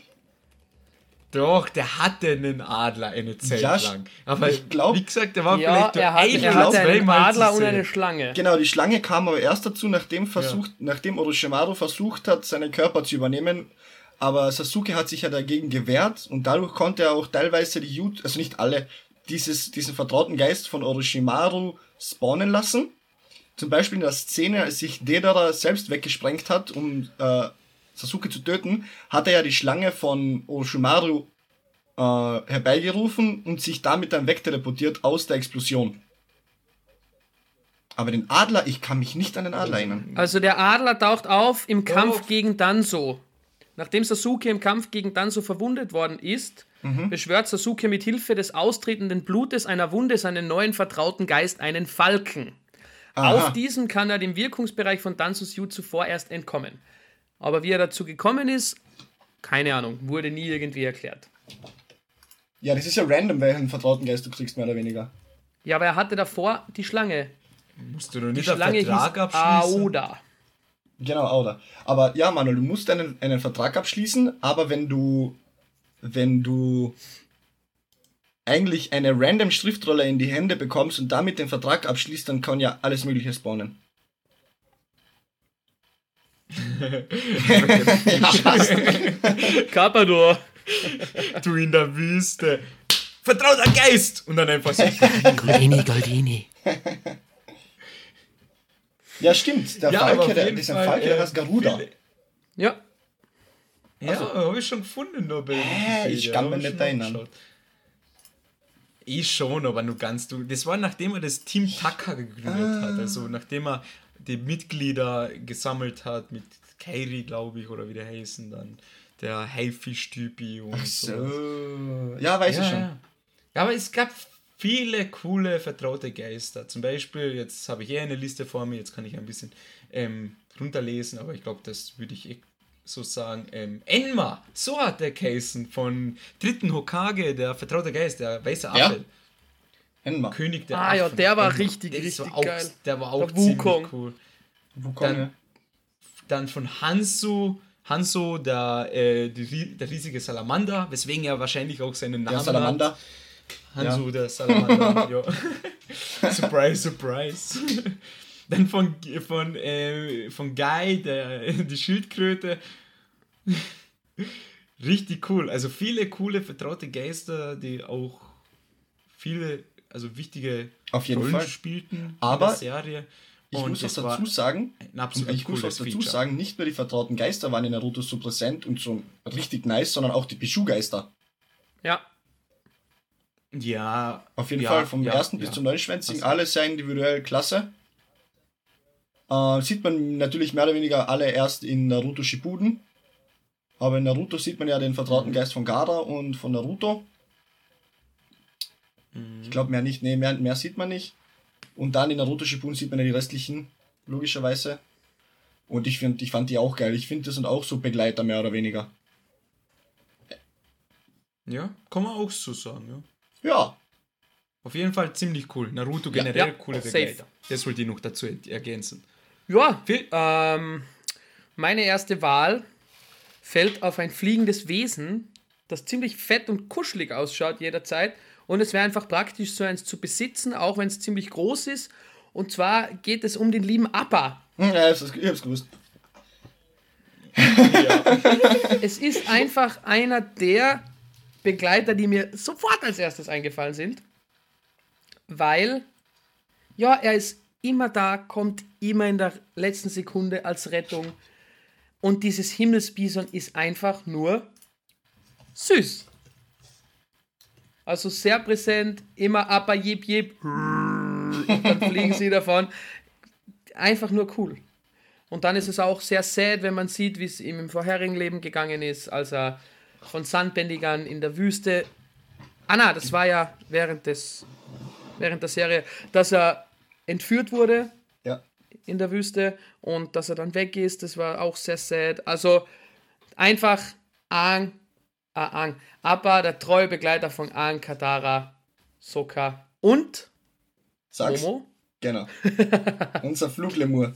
Doch, der hatte einen Adler eine Zeit ja, lang. Aber ich glaube, wie gesagt, der war ja, vielleicht er, hat, er hatte einen Adler und eine Schlange. Genau, die Schlange kam aber erst dazu, nachdem, versucht, ja. nachdem Orochimaru versucht hat, seinen Körper zu übernehmen. Aber Sasuke hat sich ja dagegen gewehrt und dadurch konnte er auch teilweise die Jut, also nicht alle, dieses, diesen vertrauten Geist von Orochimaru spawnen lassen. Zum Beispiel in der Szene, als sich Dedara selbst weggesprengt hat, um äh, Sasuke zu töten, hat er ja die Schlange von Orochimaru äh, herbeigerufen und sich damit dann wegteleportiert aus der Explosion. Aber den Adler, ich kann mich nicht an den Adler erinnern. Also der Adler taucht auf im Kampf oh. gegen Danzo. Nachdem Sasuke im Kampf gegen Danzo verwundet worden ist, mhm. beschwört Sasuke mit Hilfe des austretenden Blutes einer Wunde seinen neuen vertrauten Geist, einen Falken. Aha. Auf diesem kann er dem Wirkungsbereich von Danzos Jutsu vorerst entkommen. Aber wie er dazu gekommen ist, keine Ahnung, wurde nie irgendwie erklärt. Ja, das ist ja random, welchen vertrauten Geist du kriegst, mehr oder weniger. Ja, aber er hatte davor die Schlange. Musst du doch nicht die Schlange Vertrag hieß abschließen? Aoda. Genau, Aoda. Aber ja, Manuel, du musst einen, einen Vertrag abschließen, aber wenn du wenn du eigentlich eine random Schriftrolle in die Hände bekommst und damit den Vertrag abschließt, dann kann ja alles Mögliche spawnen. Carpador. du in der Wüste. Vertrauter Geist! Und dann einfach so. Goldini, Goldini. Ja, stimmt. Der ja, Falke, der, dieser Fall, Falke, der heißt Garuda. Ja. Ja, also, habe ich schon gefunden, nur bei äh, Ich kann mich nicht erinnern. Ich schon, aber nur ganz du. Das war nachdem er das Team Taka gegründet ah. hat. Also nachdem er die Mitglieder gesammelt hat mit Kairi, glaube ich, oder wie der heißen dann. Der Haifisch-Typi und Ach so. so. Ja, weiß ja, ich schon. Ja. ja, aber es gab viele coole vertraute Geister. Zum Beispiel, jetzt habe ich eh eine Liste vor mir, jetzt kann ich ein bisschen ähm, runterlesen, aber ich glaube, das würde ich eh sozusagen ähm, Enma, so hat der Kaisen von dritten Hokage, der vertraute Geist, der weiße Apfel. Ja. Enma. König der Ah Affen. ja, der war Enma. richtig, richtig war auch, geil. Der war auch der ziemlich cool. Wukong, dann, ja. dann von Hansu, Hanzo, der, äh, die, der riesige Salamander, weswegen er wahrscheinlich auch seinen Namen der Salamander. hat. Hanzo, ja. der Salamander. ja. surprise, surprise. Dann von, von, äh, von Guy, der, die Schildkröte. Richtig cool. Also viele coole, vertraute Geister, die auch viele, also wichtige Auf jeden Rollen Fall. spielten Aber in der Serie. ich muss auch dazu sagen, ich muss auch dazu Feature. sagen, nicht nur die vertrauten Geister waren in Naruto so präsent und so richtig nice, sondern auch die Bishu-Geister. Ja. Ja. Auf jeden ja, Fall, vom ja, ersten bis zum neunschwänzigen, also. alle sehr individuell klasse. Äh, sieht man natürlich mehr oder weniger alle erst in Naruto Shippuden. Aber in Naruto sieht man ja den vertrauten mhm. Geist von Gara und von Naruto. Mhm. Ich glaube mehr nicht, nee, mehr, mehr sieht man nicht. Und dann in Naruto Shippuden sieht man ja die restlichen, logischerweise. Und ich, find, ich fand die auch geil. Ich finde, das sind auch so Begleiter, mehr oder weniger. Ja, kann man auch so sagen, ja. Ja. Auf jeden Fall ziemlich cool. Naruto generell ja, ja, coole Begleiter. Das wollte ich noch dazu ergänzen. Ja, ähm, meine erste Wahl fällt auf ein fliegendes Wesen, das ziemlich fett und kuschelig ausschaut jederzeit. Und es wäre einfach praktisch, so eins zu besitzen, auch wenn es ziemlich groß ist. Und zwar geht es um den lieben Appa. Hm, ja, ich hab's gewusst. Ja. es ist einfach einer der Begleiter, die mir sofort als erstes eingefallen sind. Weil, ja, er ist immer da, kommt immer in der letzten Sekunde als Rettung. Und dieses Himmelsbison ist einfach nur süß. Also sehr präsent, immer aber jip jip. Dann fliegen sie davon. Einfach nur cool. Und dann ist es auch sehr sad, wenn man sieht, wie es ihm im vorherigen Leben gegangen ist, als er von Sandbändigern in der Wüste. Ah, na, das war ja während, des, während der Serie, dass er entführt wurde ja. in der Wüste und dass er dann weg ist, das war auch sehr sad. Also einfach Aang, ah, Aang, Appa, der treue Begleiter von Aang, Katara, Sokka und Sag's. Momo. Genau. Unser Fluglemur.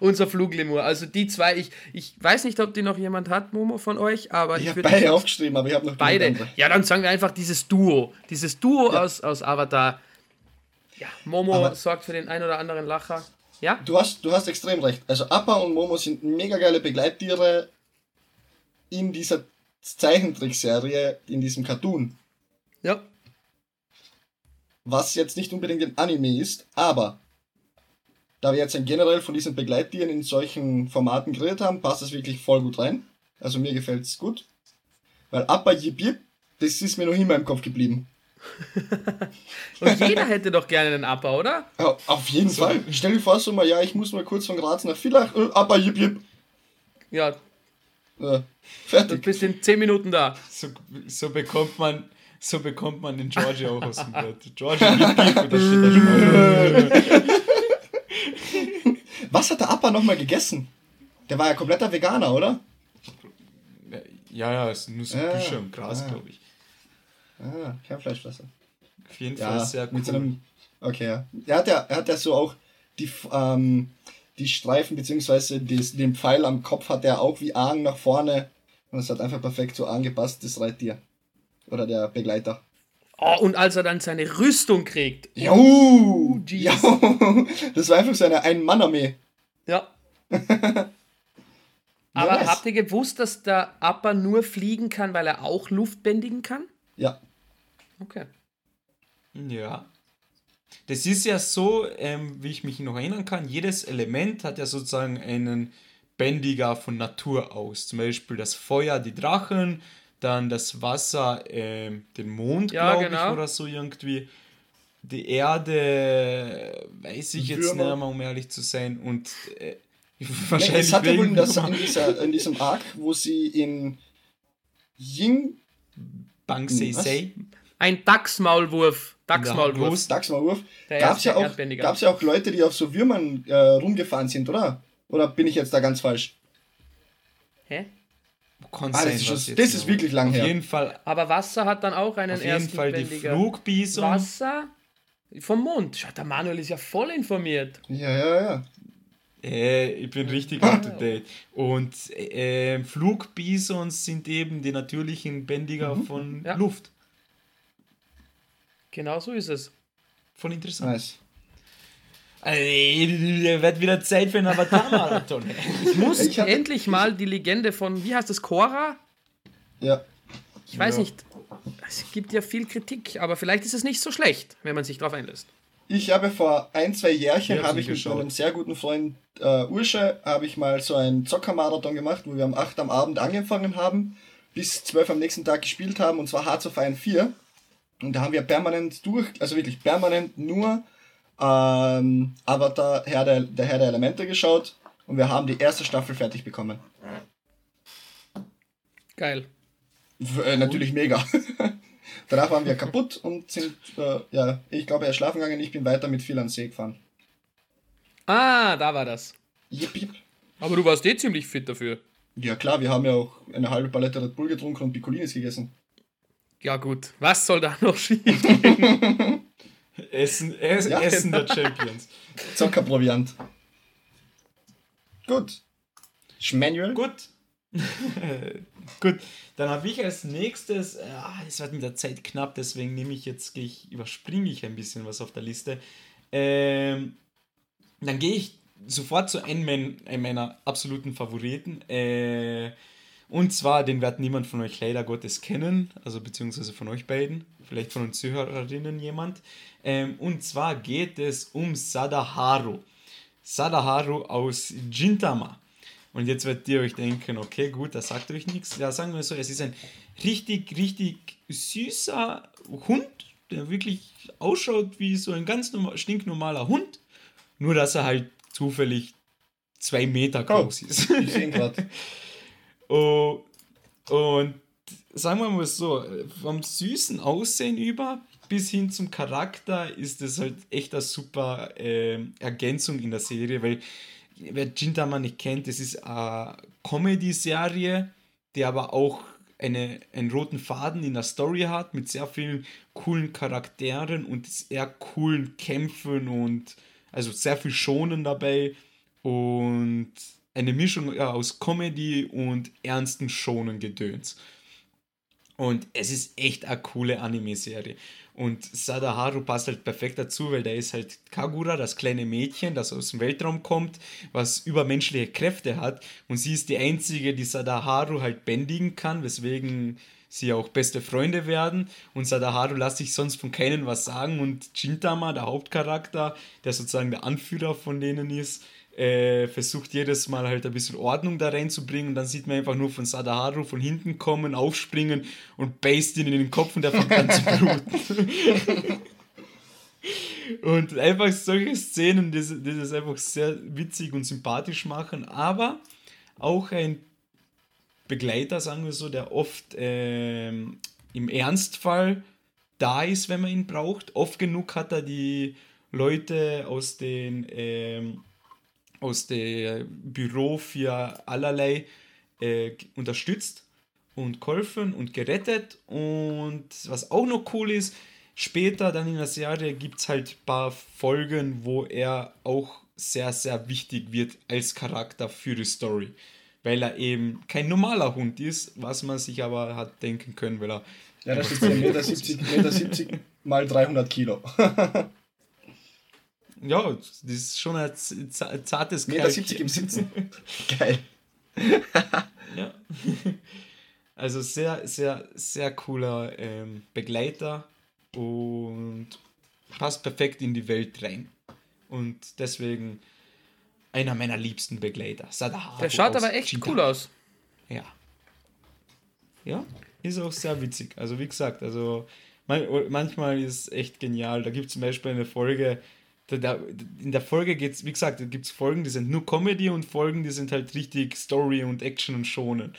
Unser Fluglemur. Also die zwei, ich, ich weiß nicht, ob die noch jemand hat, Momo, von euch, aber ich, ich habe beide aufgeschrieben, aber ich habe noch beide. Ja, dann sagen wir einfach dieses Duo. Dieses Duo ja. aus, aus Avatar. Ja, Momo aber sorgt für den ein oder anderen Lacher. Ja? Du hast, du hast extrem recht. Also Appa und Momo sind mega geile Begleittiere in dieser Zeichentrickserie, in diesem Cartoon. Ja. Was jetzt nicht unbedingt ein Anime ist, aber da wir jetzt generell von diesen Begleittieren in solchen Formaten geredet haben, passt das wirklich voll gut rein. Also mir gefällt es gut. Weil Appa Yip Yip, das ist mir noch immer im Kopf geblieben. Und jeder hätte doch gerne einen Appa, oder? Ja, auf jeden so. Fall. Stell dir vor, so mal, ja, ich muss mal kurz von Graz nach Villach, äh, Appa, jip, jip. Ja. ja. Fertig. Du bist in 10 Minuten da. So, so bekommt man so bekommt man den Georgie auch aus dem Bett. Georgie und da steht da Was hat der Appa nochmal gegessen? Der war ja kompletter Veganer, oder? Ja, ja, ist nur so ja, Bücher und Gras, ja. glaube ich. Ah, kein Fleischfresser. Auf jeden ja, Fall sehr cool. Mit seinem, okay, ja. Er hat ja, er hat ja so auch die, ähm, die Streifen beziehungsweise den Pfeil am Kopf hat er auch wie Aang nach vorne. Und es hat einfach perfekt so angepasst, das Reittier. Oder der Begleiter. Oh, und als er dann seine Rüstung kriegt. Jo, oh, jo, das war einfach seine Ein-Mann-Armee. Ja. Aber nice. habt ihr gewusst, dass der Appa nur fliegen kann, weil er auch Luft bändigen kann? Ja. Okay. Ja. Das ist ja so, ähm, wie ich mich noch erinnern kann, jedes Element hat ja sozusagen einen Bändiger von Natur aus. Zum Beispiel das Feuer, die Drachen, dann das Wasser, ähm, den Mond, ja, glaube genau. ich, oder so irgendwie. Die Erde, weiß ich jetzt nicht mehr, um ehrlich zu sein. Und äh, wahrscheinlich. Es hatte wohl das in, dieser, in diesem Arc, wo sie in Ying Bang Sei Sei. Ein Dachsmaulwurf. Dachsmaulwurf. Ja, Dachsmaulwurf. Gab es ja, auch, ja auch Leute, die auf so Würmern äh, rumgefahren sind, oder? Oder bin ich jetzt da ganz falsch? Hä? Ah, das, ist, schon, das ist wirklich lang auf her. Jeden Fall, Aber Wasser hat dann auch einen auf jeden Fall die Flugbison. Wasser vom Mond. Schau, der Manuel ist ja voll informiert. Ja, ja, ja. Äh, ich bin richtig up to date. Und äh, Flugbisons sind eben die natürlichen Bändiger mhm. von ja. Luft. Genau so ist es. Voll interessant. Nice. Also, wird wieder Zeit für einen Avatar-Marathon. ich muss ich endlich mal die Legende von, wie heißt das, Korra? Ja. Ich weiß ja. nicht. Es gibt ja viel Kritik, aber vielleicht ist es nicht so schlecht, wenn man sich darauf einlässt. Ich habe vor ein, zwei Jährchen habe ich mit meinem sehr guten Freund äh, Ursche habe ich mal so einen Zockermarathon gemacht, wo wir um 8 am Abend angefangen haben, bis 12 am nächsten Tag gespielt haben und zwar Hearts of Iron 4. Und da haben wir permanent durch, also wirklich permanent nur ähm, Avatar, Herr der, der Herr der Elemente geschaut und wir haben die erste Staffel fertig bekommen. Geil. Äh, natürlich mega. Danach waren wir kaputt und sind, äh, ja, ich glaube, er ist schlafen gegangen. Ich bin weiter mit viel an See gefahren. Ah, da war das. Jip, jip. Aber du warst eh ziemlich fit dafür. Ja klar, wir haben ja auch eine halbe Palette Red Bull getrunken und Picolinis gegessen. Ja gut, was soll da noch schief gehen? Essen, Ess, ja, Essen der Champions. Zockerproviant. Gut. Schmanuel? Gut. Gut, dann habe ich als nächstes, äh, es wird mit der Zeit knapp, deswegen nehme ich jetzt, ich, überspringe ich ein bisschen was auf der Liste. Ähm, dann gehe ich sofort zu einem, einem meiner absoluten Favoriten. Äh, und zwar, den wird niemand von euch leider Gottes kennen, also beziehungsweise von euch beiden, vielleicht von uns Zuhörerinnen jemand. Ähm, und zwar geht es um Sadaharu. Sadaharu aus Jintama. Und jetzt werdet ihr euch denken, okay, gut, das sagt euch nichts. Ja, sagen wir so, es ist ein richtig, richtig süßer Hund, der wirklich ausschaut wie so ein ganz normal, stinknormaler Hund. Nur, dass er halt zufällig zwei Meter groß oh, ist. Ich sehe gerade. oh, und sagen wir mal so, vom süßen Aussehen über bis hin zum Charakter ist es halt echt eine super äh, Ergänzung in der Serie, weil wer Gintama nicht kennt, das ist eine Comedy-Serie, die aber auch eine, einen roten Faden in der Story hat, mit sehr vielen coolen Charakteren und sehr coolen Kämpfen und also sehr viel Schonen dabei. Und eine Mischung aus Comedy und ernsten Schonen Gedöns. Und es ist echt eine coole Anime-Serie. Und Sadaharu passt halt perfekt dazu, weil der ist halt Kagura, das kleine Mädchen, das aus dem Weltraum kommt, was übermenschliche Kräfte hat. Und sie ist die einzige, die Sadaharu halt bändigen kann, weswegen sie auch beste Freunde werden. Und Sadaharu lässt sich sonst von keinem was sagen. Und Chintama, der Hauptcharakter, der sozusagen der Anführer von denen ist, äh, versucht jedes Mal halt ein bisschen Ordnung da reinzubringen und dann sieht man einfach nur von Sadaharu von hinten kommen, aufspringen und beißt ihn in den Kopf und der fängt an zu bluten. und einfach solche Szenen, die, die das einfach sehr witzig und sympathisch machen, aber auch ein Begleiter, sagen wir so, der oft ähm, im Ernstfall da ist, wenn man ihn braucht. Oft genug hat er die Leute aus den ähm, aus dem Büro für allerlei äh, unterstützt und geholfen und gerettet. Und was auch noch cool ist, später dann in der Serie gibt es halt ein paar Folgen, wo er auch sehr, sehr wichtig wird als Charakter für die Story. Weil er eben kein normaler Hund ist, was man sich aber hat denken können, weil er. Ja, das ist 1,70 Meter, 70 mal 300 Kilo. Ja, das ist schon ein zartes Meter 70 im Sitzen. Geil. ja. Also sehr, sehr, sehr cooler ähm, Begleiter und passt perfekt in die Welt rein. Und deswegen einer meiner liebsten Begleiter. Sadaharu Der schaut aber echt Chita. cool aus. Ja. Ja, ist auch sehr witzig. Also wie gesagt, also manchmal ist es echt genial. Da gibt es zum Beispiel eine Folge, in der Folge geht es, wie gesagt, gibt es Folgen, die sind nur Comedy und Folgen, die sind halt richtig Story und Action und schonen.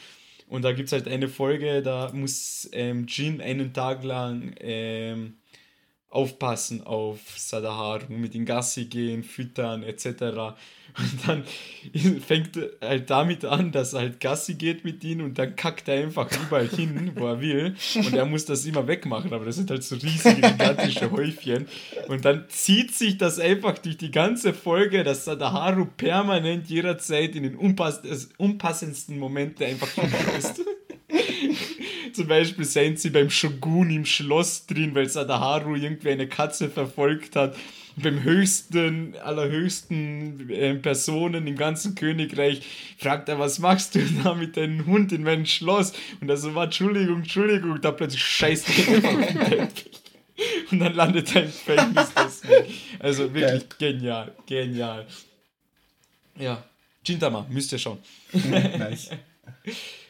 Und da gibt es halt eine Folge, da muss ähm, Jin einen Tag lang ähm, aufpassen auf Sadaharu, mit ihm Gassi gehen, füttern etc. Und dann fängt er halt damit an, dass er halt Gassi geht mit ihnen und dann kackt er einfach überall hin, wo er will. Und er muss das immer wegmachen, aber das sind halt so riesige, gigantische Häufchen. Und dann zieht sich das einfach durch die ganze Folge, dass Sadaharu permanent jederzeit in den unpass unpassendsten Momenten einfach ist. Zum Beispiel sind sie beim Shogun im Schloss drin, weil Sadaharu irgendwie eine Katze verfolgt hat beim höchsten, allerhöchsten äh, Personen im ganzen Königreich, fragt er, was machst du da mit deinem Hund in meinem Schloss? Und er so, war, Entschuldigung, Entschuldigung, da plötzlich scheißt er Und dann landet er im Gefängnis. Also wirklich Geil. genial, genial. Ja, Chintama, müsst ihr schauen. nice.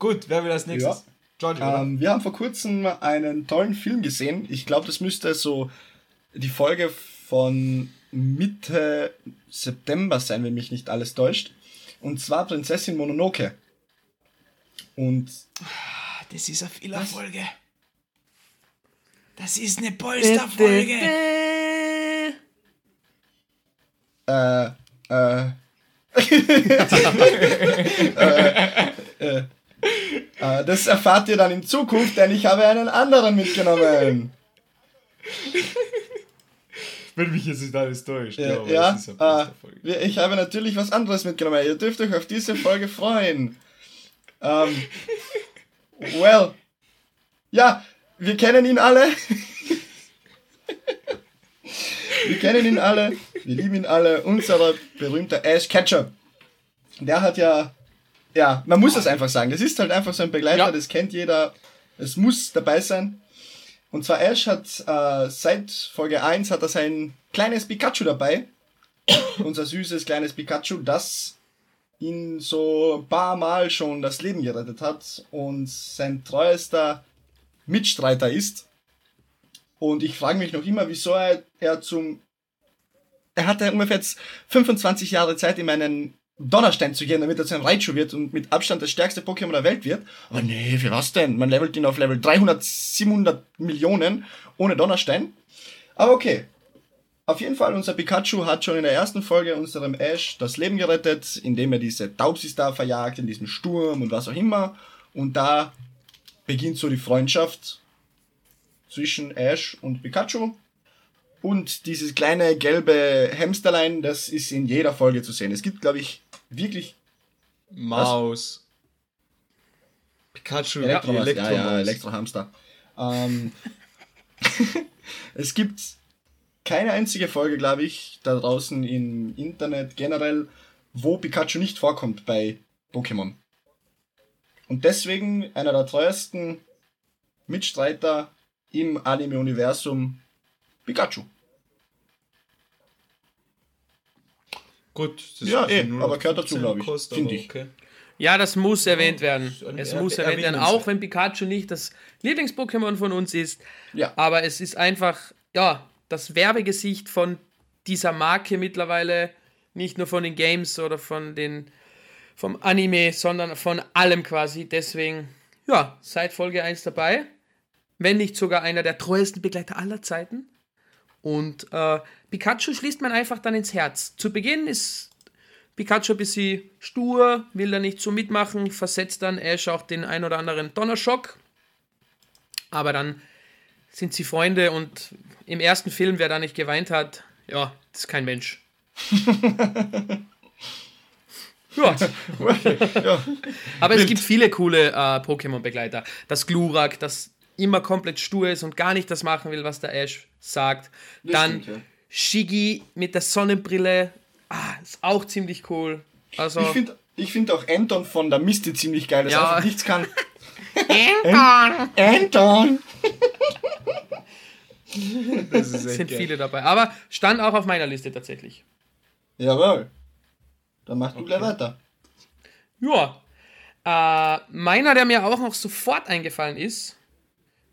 Gut, wer will als nächstes? Ja. ähm, wir haben vor kurzem einen tollen Film gesehen. Ich glaube, das müsste so die Folge von Mitte September sein, wenn mich nicht alles täuscht. Und zwar Prinzessin Mononoke. Und. Das ist eine Fehlerfolge. Das ist eine Polsterfolge. Äh, äh. äh, äh, äh, das erfahrt ihr dann in Zukunft, denn ich habe einen anderen mitgenommen. Wenn mich jetzt nicht alles täuscht. Ja, ja, ja äh, ich habe natürlich was anderes mitgenommen. Ihr dürft euch auf diese Folge freuen. Ähm, well, ja, wir kennen ihn alle. wir kennen ihn alle. Wir lieben ihn alle. Unser berühmter Ash Ketchup. Der hat ja, ja, man muss das einfach sagen. Das ist halt einfach so ein Begleiter, ja. das kennt jeder. Es muss dabei sein. Und zwar Ash hat äh, seit Folge 1 hat er sein kleines Pikachu dabei. Unser süßes kleines Pikachu, das ihn so ein paar Mal schon das Leben gerettet hat und sein treuester Mitstreiter ist. Und ich frage mich noch immer, wieso er, er zum. Er hatte ungefähr jetzt 25 Jahre Zeit, in meinen Donnerstein zu gehen, damit er zu einem Raichu wird und mit Abstand das stärkste Pokémon der Welt wird. Aber nee, für was denn? Man levelt ihn auf Level 300, 700 Millionen ohne Donnerstein. Aber okay. Auf jeden Fall, unser Pikachu hat schon in der ersten Folge unserem Ash das Leben gerettet, indem er diese Taubsis da verjagt, in diesem Sturm und was auch immer. Und da beginnt so die Freundschaft zwischen Ash und Pikachu. Und dieses kleine gelbe Hamsterlein, das ist in jeder Folge zu sehen. Es gibt, glaube ich, wirklich. Maus. Was? Pikachu, Elektromaus. Ja, ja, Elektrohamster. Ähm, es gibt keine einzige Folge, glaube ich, da draußen im Internet generell, wo Pikachu nicht vorkommt bei Pokémon. Und deswegen einer der treuesten Mitstreiter im Anime-Universum Pikachu. Gut, das ja, eh, aber gehört dazu, glaube ich. Finde ich. Okay. Ja, das muss erwähnt werden. Es muss erwähnt werden, auch wenn Pikachu nicht das Lieblings-Pokémon von uns ist. Ja. Aber es ist einfach, ja, das Werbegesicht von dieser Marke mittlerweile. Nicht nur von den Games oder von den, vom Anime, sondern von allem quasi. Deswegen, ja, seit Folge 1 dabei. Wenn nicht sogar einer der treuesten Begleiter aller Zeiten. Und äh, Pikachu schließt man einfach dann ins Herz. Zu Beginn ist Pikachu ein bisschen stur, will da nicht so mitmachen, versetzt dann Ash auch den ein oder anderen Donnerschock. Aber dann sind sie Freunde und im ersten Film, wer da nicht geweint hat, ja, das ist kein Mensch. ja. ja. Aber es gibt viele coole äh, Pokémon-Begleiter. Das Glurak, das immer komplett stur ist und gar nicht das machen will, was der Ash sagt. Das Dann stimmt, ja. Shigi mit der Sonnenbrille, ah, ist auch ziemlich cool. Also, ich finde ich find auch Anton von der Miste ziemlich geil, dass ja. er einfach nichts kann. Anton! Anton! das sind geil. viele dabei. Aber stand auch auf meiner Liste tatsächlich. Jawohl. Dann mach du okay. gleich weiter. Ja. Äh, meiner, der mir auch noch sofort eingefallen ist,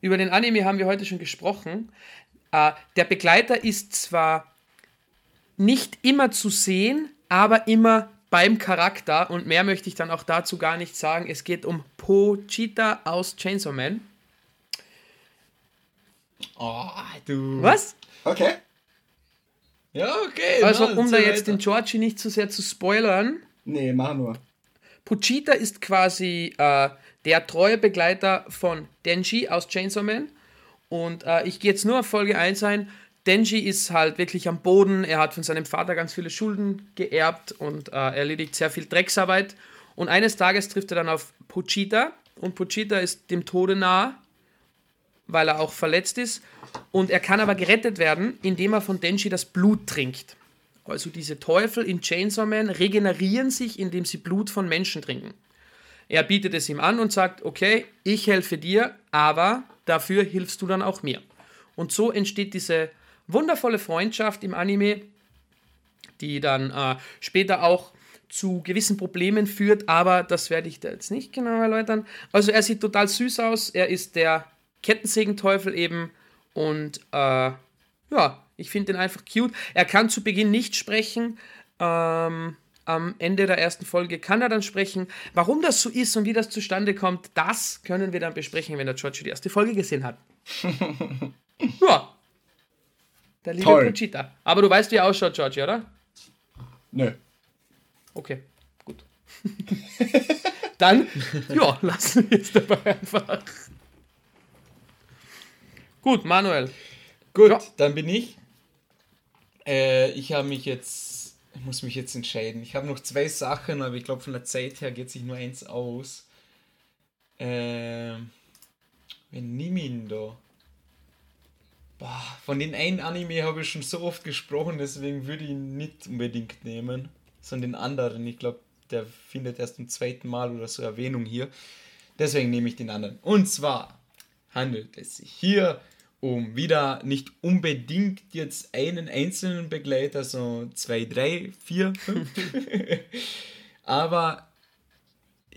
über den Anime haben wir heute schon gesprochen. Äh, der Begleiter ist zwar nicht immer zu sehen, aber immer beim Charakter und mehr möchte ich dann auch dazu gar nicht sagen. Es geht um Pochita aus Chainsaw Man. Oh, du. Was? Okay. Ja, okay. Also, um da jetzt weiter. den Georgie nicht zu sehr zu spoilern. Nee, mach nur. Pochita ist quasi äh, der treue Begleiter von Denji aus Chainsaw Man. Und äh, ich gehe jetzt nur auf Folge 1 ein. Denji ist halt wirklich am Boden. Er hat von seinem Vater ganz viele Schulden geerbt und äh, erledigt sehr viel Drecksarbeit. Und eines Tages trifft er dann auf Pochita. Und Pochita ist dem Tode nahe, weil er auch verletzt ist. Und er kann aber gerettet werden, indem er von Denji das Blut trinkt. Also diese Teufel in Chainsaw Man regenerieren sich, indem sie Blut von Menschen trinken. Er bietet es ihm an und sagt, okay, ich helfe dir, aber dafür hilfst du dann auch mir. Und so entsteht diese wundervolle Freundschaft im Anime, die dann äh, später auch zu gewissen Problemen führt, aber das werde ich da jetzt nicht genau erläutern. Also er sieht total süß aus, er ist der Kettensägenteufel eben und äh, ja, ich finde ihn einfach cute. Er kann zu Beginn nicht sprechen, ähm, am Ende der ersten Folge kann er dann sprechen. Warum das so ist und wie das zustande kommt, das können wir dann besprechen, wenn der George die erste Folge gesehen hat. ja. Der liebe Toll. Conchita. Aber du weißt, wie er ausschaut, George, oder? Nö. Okay, gut. Dann, ja, lassen wir es dabei einfach. Gut, Manuel. Gut, ja. dann bin ich. Äh, ich habe mich jetzt, ich muss mich jetzt entscheiden. Ich habe noch zwei Sachen, aber ich glaube von der Zeit her geht sich nur eins aus. Äh, wen nimm ihn da? Boah, von den einen Anime habe ich schon so oft gesprochen, deswegen würde ich ihn nicht unbedingt nehmen, sondern den anderen. Ich glaube, der findet erst zum zweiten Mal oder so Erwähnung hier. Deswegen nehme ich den anderen. Und zwar handelt es sich hier um wieder nicht unbedingt jetzt einen einzelnen Begleiter, so zwei, drei, vier, fünf. Aber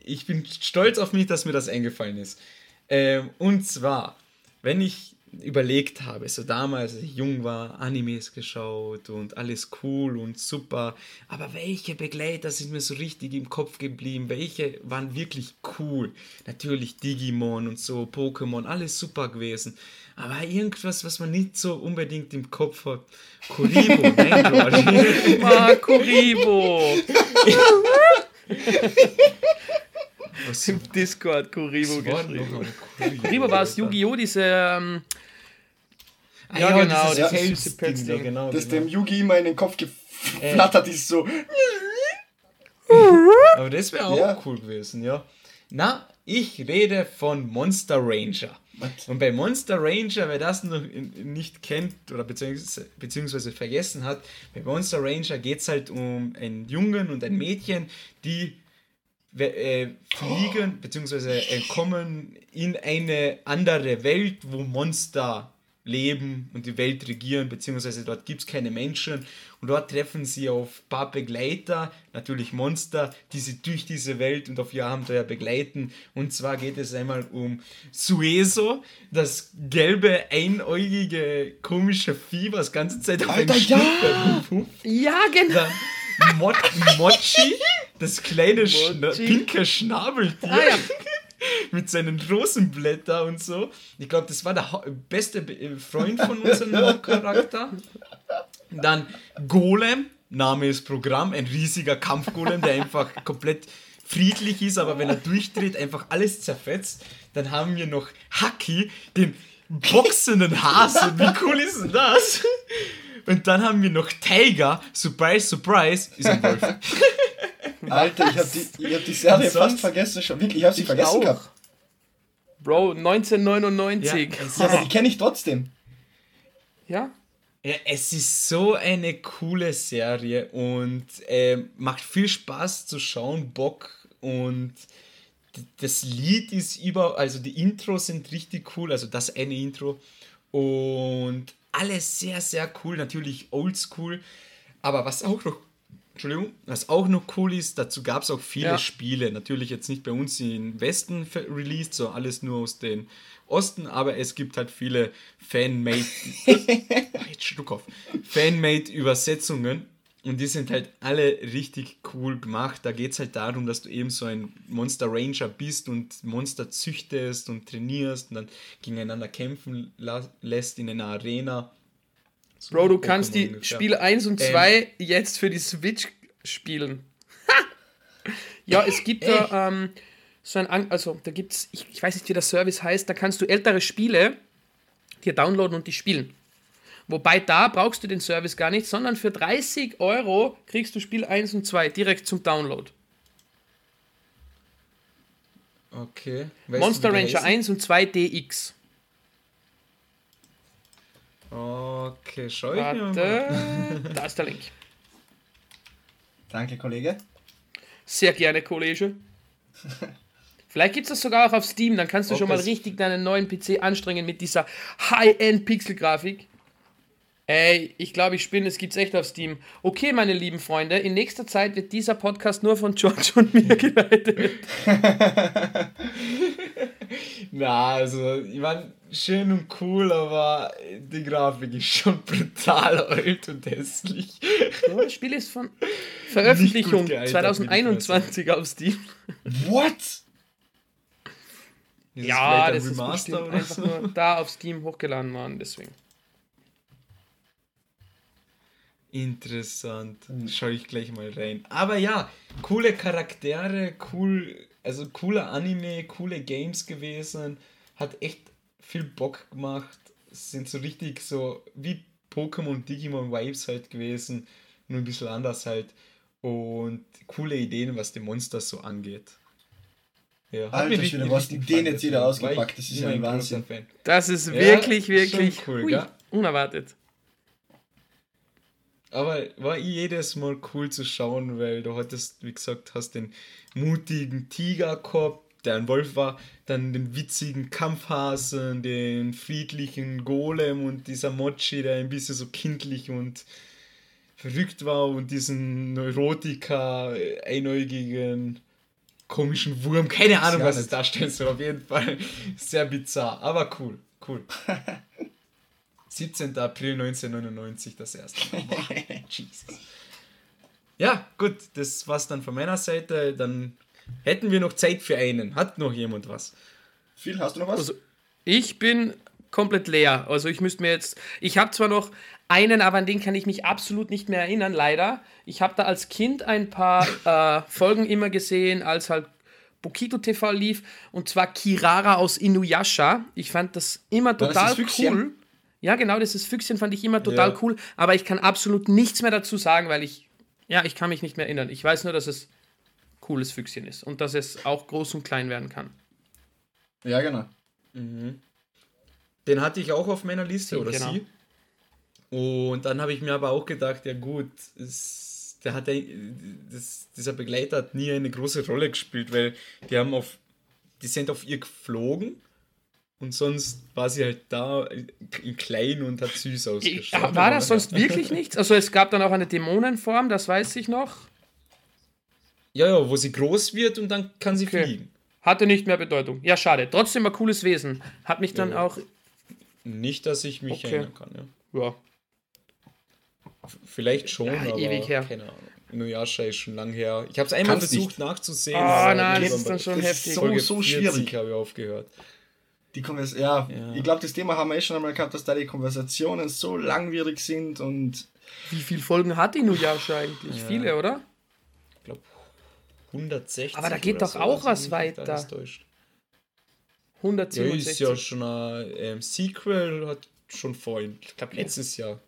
ich bin stolz auf mich, dass mir das eingefallen ist. Ähm, und zwar, wenn ich überlegt habe, so damals, als ich jung war, Animes geschaut und alles cool und super, aber welche Begleiter sind mir so richtig im Kopf geblieben? Welche waren wirklich cool? Natürlich Digimon und so, Pokémon, alles super gewesen. Aber irgendwas, was man nicht so unbedingt im Kopf hat. Kuribo, nein, George. Ah, Kuribo. Was Im Discord Kuribo geschrieben. Kuribo war es Yu-Gi-Oh! diese. Ähm, ah, ja, ja, genau, das süße Pets. Ja, genau, das genau. dem Yugi immer in den Kopf geflattert äh. ist, so. Aber das wäre auch ja. cool gewesen, ja. Na, ich rede von Monster Ranger. Und bei Monster Ranger, wer das noch nicht kennt oder beziehungsweise, beziehungsweise vergessen hat, bei Monster Ranger geht es halt um einen Jungen und ein Mädchen, die äh, fliegen bzw. kommen in eine andere Welt, wo Monster leben und die Welt regieren, beziehungsweise dort gibt es keine Menschen und dort treffen sie auf ein paar Begleiter, natürlich Monster, die sie durch diese Welt und auf ihr Abenteuer begleiten. Und zwar geht es einmal um Sueso, das gelbe, einäugige, komische Vieh, was ganze Zeit auf Alter, ja! ja, genau. Dann Mo Mochi, das kleine Schna pinke Schnabeltier. Ah, ja. mit seinen Rosenblättern und so. Ich glaube, das war der beste Freund von unserem Hauptcharakter. Dann Golem, Name ist Programm, ein riesiger Kampfgolem, der einfach komplett friedlich ist, aber wenn er durchdreht, einfach alles zerfetzt. Dann haben wir noch Haki, den boxenden Hasen. Wie cool ist denn das? Und dann haben wir noch Tiger, Surprise, Surprise, ist ein Wolf. Alter, ich hab die, hab die Serie fast vergessen schon. Wirklich, ich hab sie ich vergessen auch. gehabt. Bro, 1999. Ja, aber die kenne ich trotzdem. Ja? Ja, es ist so eine coole Serie und äh, macht viel Spaß zu schauen, Bock und das Lied ist über, also die Intros sind richtig cool, also das eine Intro und alles sehr, sehr cool, natürlich oldschool, aber was auch noch Entschuldigung, was auch noch cool ist, dazu gab es auch viele ja. Spiele. Natürlich jetzt nicht bei uns im Westen released, so alles nur aus dem Osten, aber es gibt halt viele Fanmade, Fanmade Übersetzungen und die sind halt alle richtig cool gemacht. Da geht es halt darum, dass du eben so ein Monster Ranger bist und Monster züchtest und trainierst und dann gegeneinander kämpfen lässt in einer Arena. So Bro, du kannst die ungefähr. Spiel 1 und 2 ähm, jetzt für die Switch spielen. ja, es gibt da ähm, so ein, also da gibt es, ich, ich weiß nicht, wie der Service heißt, da kannst du ältere Spiele dir downloaden und die spielen. Wobei da brauchst du den Service gar nicht, sondern für 30 Euro kriegst du Spiel 1 und 2 direkt zum Download. Okay. Weißt Monster Ranger 1 und 2 DX. Okay, schau ich Warte, mir Da ist der Link. Danke, Kollege. Sehr gerne, Kollege. Vielleicht gibt es das sogar auch auf Steam, dann kannst du okay. schon mal richtig deinen neuen PC anstrengen mit dieser High-End-Pixel-Grafik. Ey, ich glaube, ich spinne, es gibt es echt auf Steam. Okay, meine lieben Freunde, in nächster Zeit wird dieser Podcast nur von George und mir geleitet. Na, also, ich meine, schön und cool, aber die Grafik ist schon brutal alt und hässlich. So, das Spiel ist von Veröffentlichung 2021 auf Steam. What? Ja, das ist einfach nur da auf Steam hochgeladen worden, deswegen. Interessant. Mhm. Schaue ich gleich mal rein. Aber ja, coole Charaktere, cool, also cooler Anime, coole Games gewesen. Hat echt viel Bock gemacht. Sind so richtig so wie Pokémon, Digimon Vibes halt gewesen. Nur ein bisschen anders halt. Und coole Ideen, was die Monster so angeht. Ja, Alter, wieder, was die Ideen jetzt wieder ausgepackt. Das ist ja ein Wahnsinn. Fan. Das ist wirklich, ja, wirklich cool, hui, unerwartet. Aber war jedes Mal cool zu schauen, weil du hattest, wie gesagt, hast den mutigen Tiger gehabt, der ein Wolf war, dann den witzigen Kampfhasen, den friedlichen Golem und dieser Mochi, der ein bisschen so kindlich und verrückt war und diesen Neurotiker, einäugigen, komischen Wurm. Keine Ahnung, was es darstellen soll. Auf jeden Fall sehr bizarr, aber cool. Cool. 17. April 1999 das erste Mal. Jesus. Ja, gut, das war's dann von meiner Seite. Dann hätten wir noch Zeit für einen. Hat noch jemand was? Phil, hast du noch was? Also, ich bin komplett leer. Also ich müsste mir jetzt. Ich habe zwar noch einen, aber an den kann ich mich absolut nicht mehr erinnern, leider. Ich habe da als Kind ein paar äh, Folgen immer gesehen, als halt Bokito TV lief. Und zwar Kirara aus Inuyasha. Ich fand das immer total das cool. Ja, genau, dieses Füchschen fand ich immer total ja. cool, aber ich kann absolut nichts mehr dazu sagen, weil ich, ja, ich kann mich nicht mehr erinnern. Ich weiß nur, dass es cooles Füchschen ist und dass es auch groß und klein werden kann. Ja, genau. Mhm. Den hatte ich auch auf meiner Liste, oder genau. sie? Und dann habe ich mir aber auch gedacht, ja gut, es, der hat das, dieser Begleiter hat nie eine große Rolle gespielt, weil die haben auf, die sind auf ihr geflogen und sonst war sie halt da in klein und hat süß ausgeschaut. War das sonst wirklich nichts? Also es gab dann auch eine Dämonenform, das weiß ich noch. Ja, ja, wo sie groß wird und dann kann sie okay. fliegen. Hatte nicht mehr Bedeutung. Ja, schade. Trotzdem ein cooles Wesen. Hat mich dann ja. auch. Nicht, dass ich mich okay. erinnern kann, ja. Ja. Vielleicht schon, ja, aber ewig her. keine Ahnung. Inuyasha ist schon lang her. Ich habe es einmal Kannst versucht nicht. nachzusehen. Oh nein, das ist dann schon heftig. So, so schwierig. habe ich aufgehört die Konvers ja, ja, ich glaube, das Thema haben wir eh schon einmal gehabt, dass da die Konversationen so langwierig sind und. Wie viele Folgen hat Inuyasha eigentlich? Ja. Viele, oder? Ich glaube 160. Aber da geht doch so, auch was weiter. 167. Ja, ist ja schon ein ähm, Sequel, hat schon vorhin, ich glaube letztes Jahr.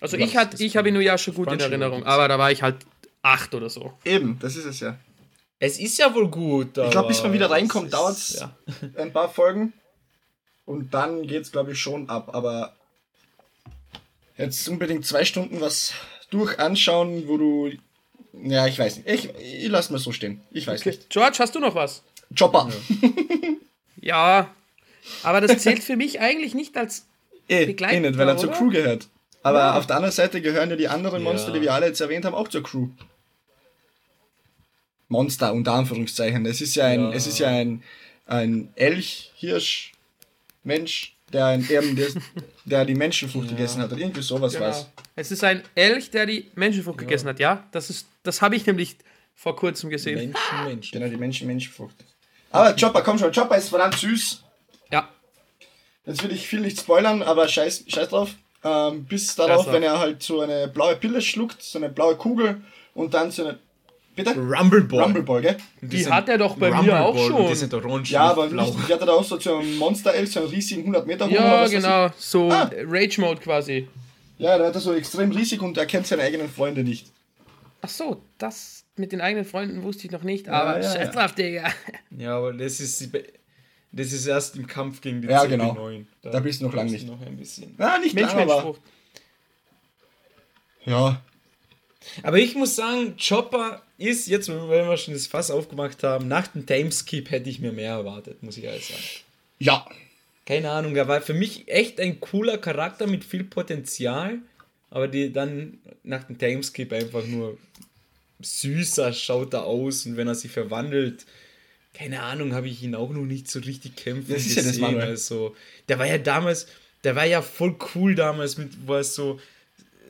Also ich, ich habe Inuyasha gut in Erinnerung, aber da war ich halt acht oder so. Eben, das ist es ja. Es ist ja wohl gut. Ich glaube, bis man wieder reinkommt, dauert es ja. ein paar Folgen. Und dann geht es, glaube ich, schon ab. Aber jetzt unbedingt zwei Stunden was durch anschauen, wo du. Ja, ich weiß nicht. Ich, ich lasse mal so stehen. Ich weiß okay. nicht. George, hast du noch was? Chopper. ja, aber das zählt für mich eigentlich nicht als eh, Begleiter, eh nicht, weil er zur Crew gehört. Aber ja. auf der anderen Seite gehören ja die anderen Monster, ja. die wir alle jetzt erwähnt haben, auch zur Crew. Monster unter Anführungszeichen. Es ist ja ein, ja. es ist ja ein, ein Elch, Hirsch, Mensch, der, ein, eben, der, der die Menschenfrucht ja. gegessen hat. Oder irgendwie sowas genau. was. Es ist ein Elch, der die Menschenfrucht ja. gegessen hat, ja? Das, ist, das habe ich nämlich vor kurzem gesehen. Menschen, Menschen. Genau, die Menschen, Menschenfrucht. Aber Chopper, komm schon, Chopper ist verdammt süß. Ja. Jetzt will ich viel nicht spoilern, aber scheiß, scheiß drauf. Ähm, bis darauf, wenn er halt so eine blaue Pille schluckt, so eine blaue Kugel und dann so eine Bitte? Rumble Ball. Rumble Ball, gell? Die, die hat er doch bei Rumble mir auch Ball, schon. Die sind orange. Ja, aber nicht, die hatte da auch so, so einen Monster Elf, so einen riesigen 100 Meter hoch. Ja, genau. So ah. Rage Mode quasi. Ja, der hat er so extrem riesig und er kennt seine eigenen Freunde nicht. Ach so, das mit den eigenen Freunden wusste ich noch nicht, aber ja, ja, scheiß drauf, Digga. Ja, aber das ist, das ist erst im Kampf gegen die ja, genau. 9. Da, da bist du noch lange nicht. Noch ein bisschen. Ja, nicht Mensch, lang, aber... Ja. Aber ich muss sagen, Chopper ist jetzt, wenn wir schon das Fass aufgemacht haben, nach dem Timeskip hätte ich mir mehr erwartet, muss ich ehrlich sagen. Ja. Keine Ahnung, er war für mich echt ein cooler Charakter mit viel Potenzial, aber die dann nach dem Timeskip einfach nur süßer schaut er aus und wenn er sich verwandelt, keine Ahnung, habe ich ihn auch noch nicht so richtig kämpfen das ist gesehen. Ja das also, der war ja damals, der war ja voll cool damals mit, wo er so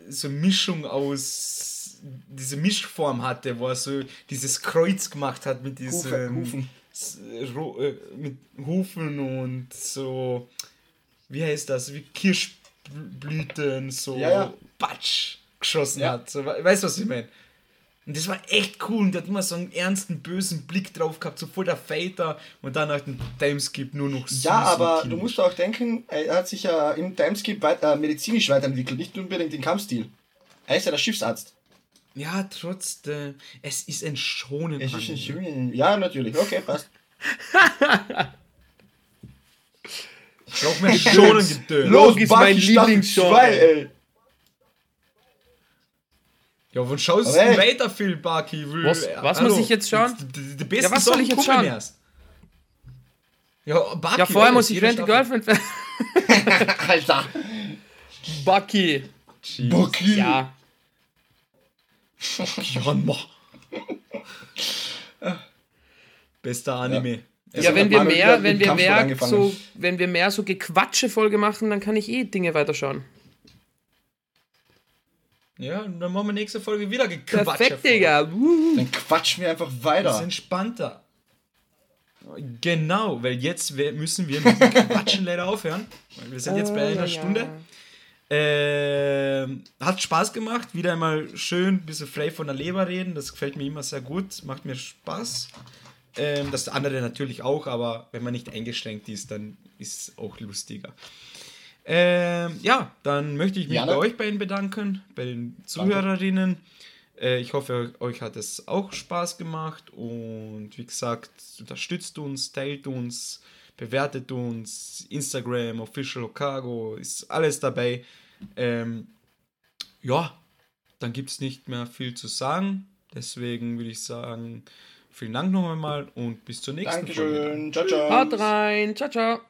so Mischung aus diese Mischform hatte, wo er so dieses Kreuz gemacht hat mit diesen Hufen. Äh, mit Hufen und so, wie heißt das, wie Kirschblüten, so ja, ja. Batsch. geschossen ja. hat. So, weißt du, was ich meine? Und das war echt cool und der hat immer so einen ernsten, bösen Blick drauf gehabt, so voll der Fighter und dann nach dem Timeskip nur noch so. Ja, aber du musst auch denken, er hat sich ja im Timeskip weiter, äh, medizinisch weiterentwickelt, nicht unbedingt den Kampfstil. Er ist ja der Schiffsarzt. Ja, trotzdem, es ist ein schonen Es ist ein schonen. Ja, natürlich. Okay, passt. ich brauch mehr schonen Gedöns. Los, ist mein Lieblingsgenre. Ja, wann schaust du hey. weiter viel, Baki? Was, was muss ich jetzt schauen? Die, die, ja, was soll ich jetzt schauen? Erst. Ja, Bucky, ja, vorher muss ich Rent the Girlfriend Alter. Bucky. Bucky. Ja. Janma. Bester Anime. Ja, ja wenn wir mehr, wenn wir mehr so, wenn wir mehr so Gequatsche Folge machen, dann kann ich eh Dinge weiterschauen. Ja, dann machen wir nächste Folge wieder gequatscht. Perfekt, Digga. Dann quatschen wir einfach weiter. Das ist entspannter. Genau, weil jetzt müssen wir mit dem Quatschen leider aufhören. Wir sind jetzt bei einer ja, Stunde. Äh, hat Spaß gemacht, wieder einmal schön ein bisschen frei von der Leber reden. Das gefällt mir immer sehr gut, macht mir Spaß. Ähm, das andere natürlich auch, aber wenn man nicht eingeschränkt ist, dann ist es auch lustiger. Ähm, ja, dann möchte ich mich Jana? bei euch beiden bedanken, bei den Zuhörerinnen. Äh, ich hoffe, euch hat es auch Spaß gemacht und wie gesagt, unterstützt uns, teilt uns, bewertet uns, Instagram, Official Okago, ist alles dabei. Ähm, ja, dann gibt es nicht mehr viel zu sagen. Deswegen würde ich sagen, vielen Dank noch einmal und bis zur nächsten Dankeschön. Folge. Ciao, ciao. Haut rein. Ciao, ciao.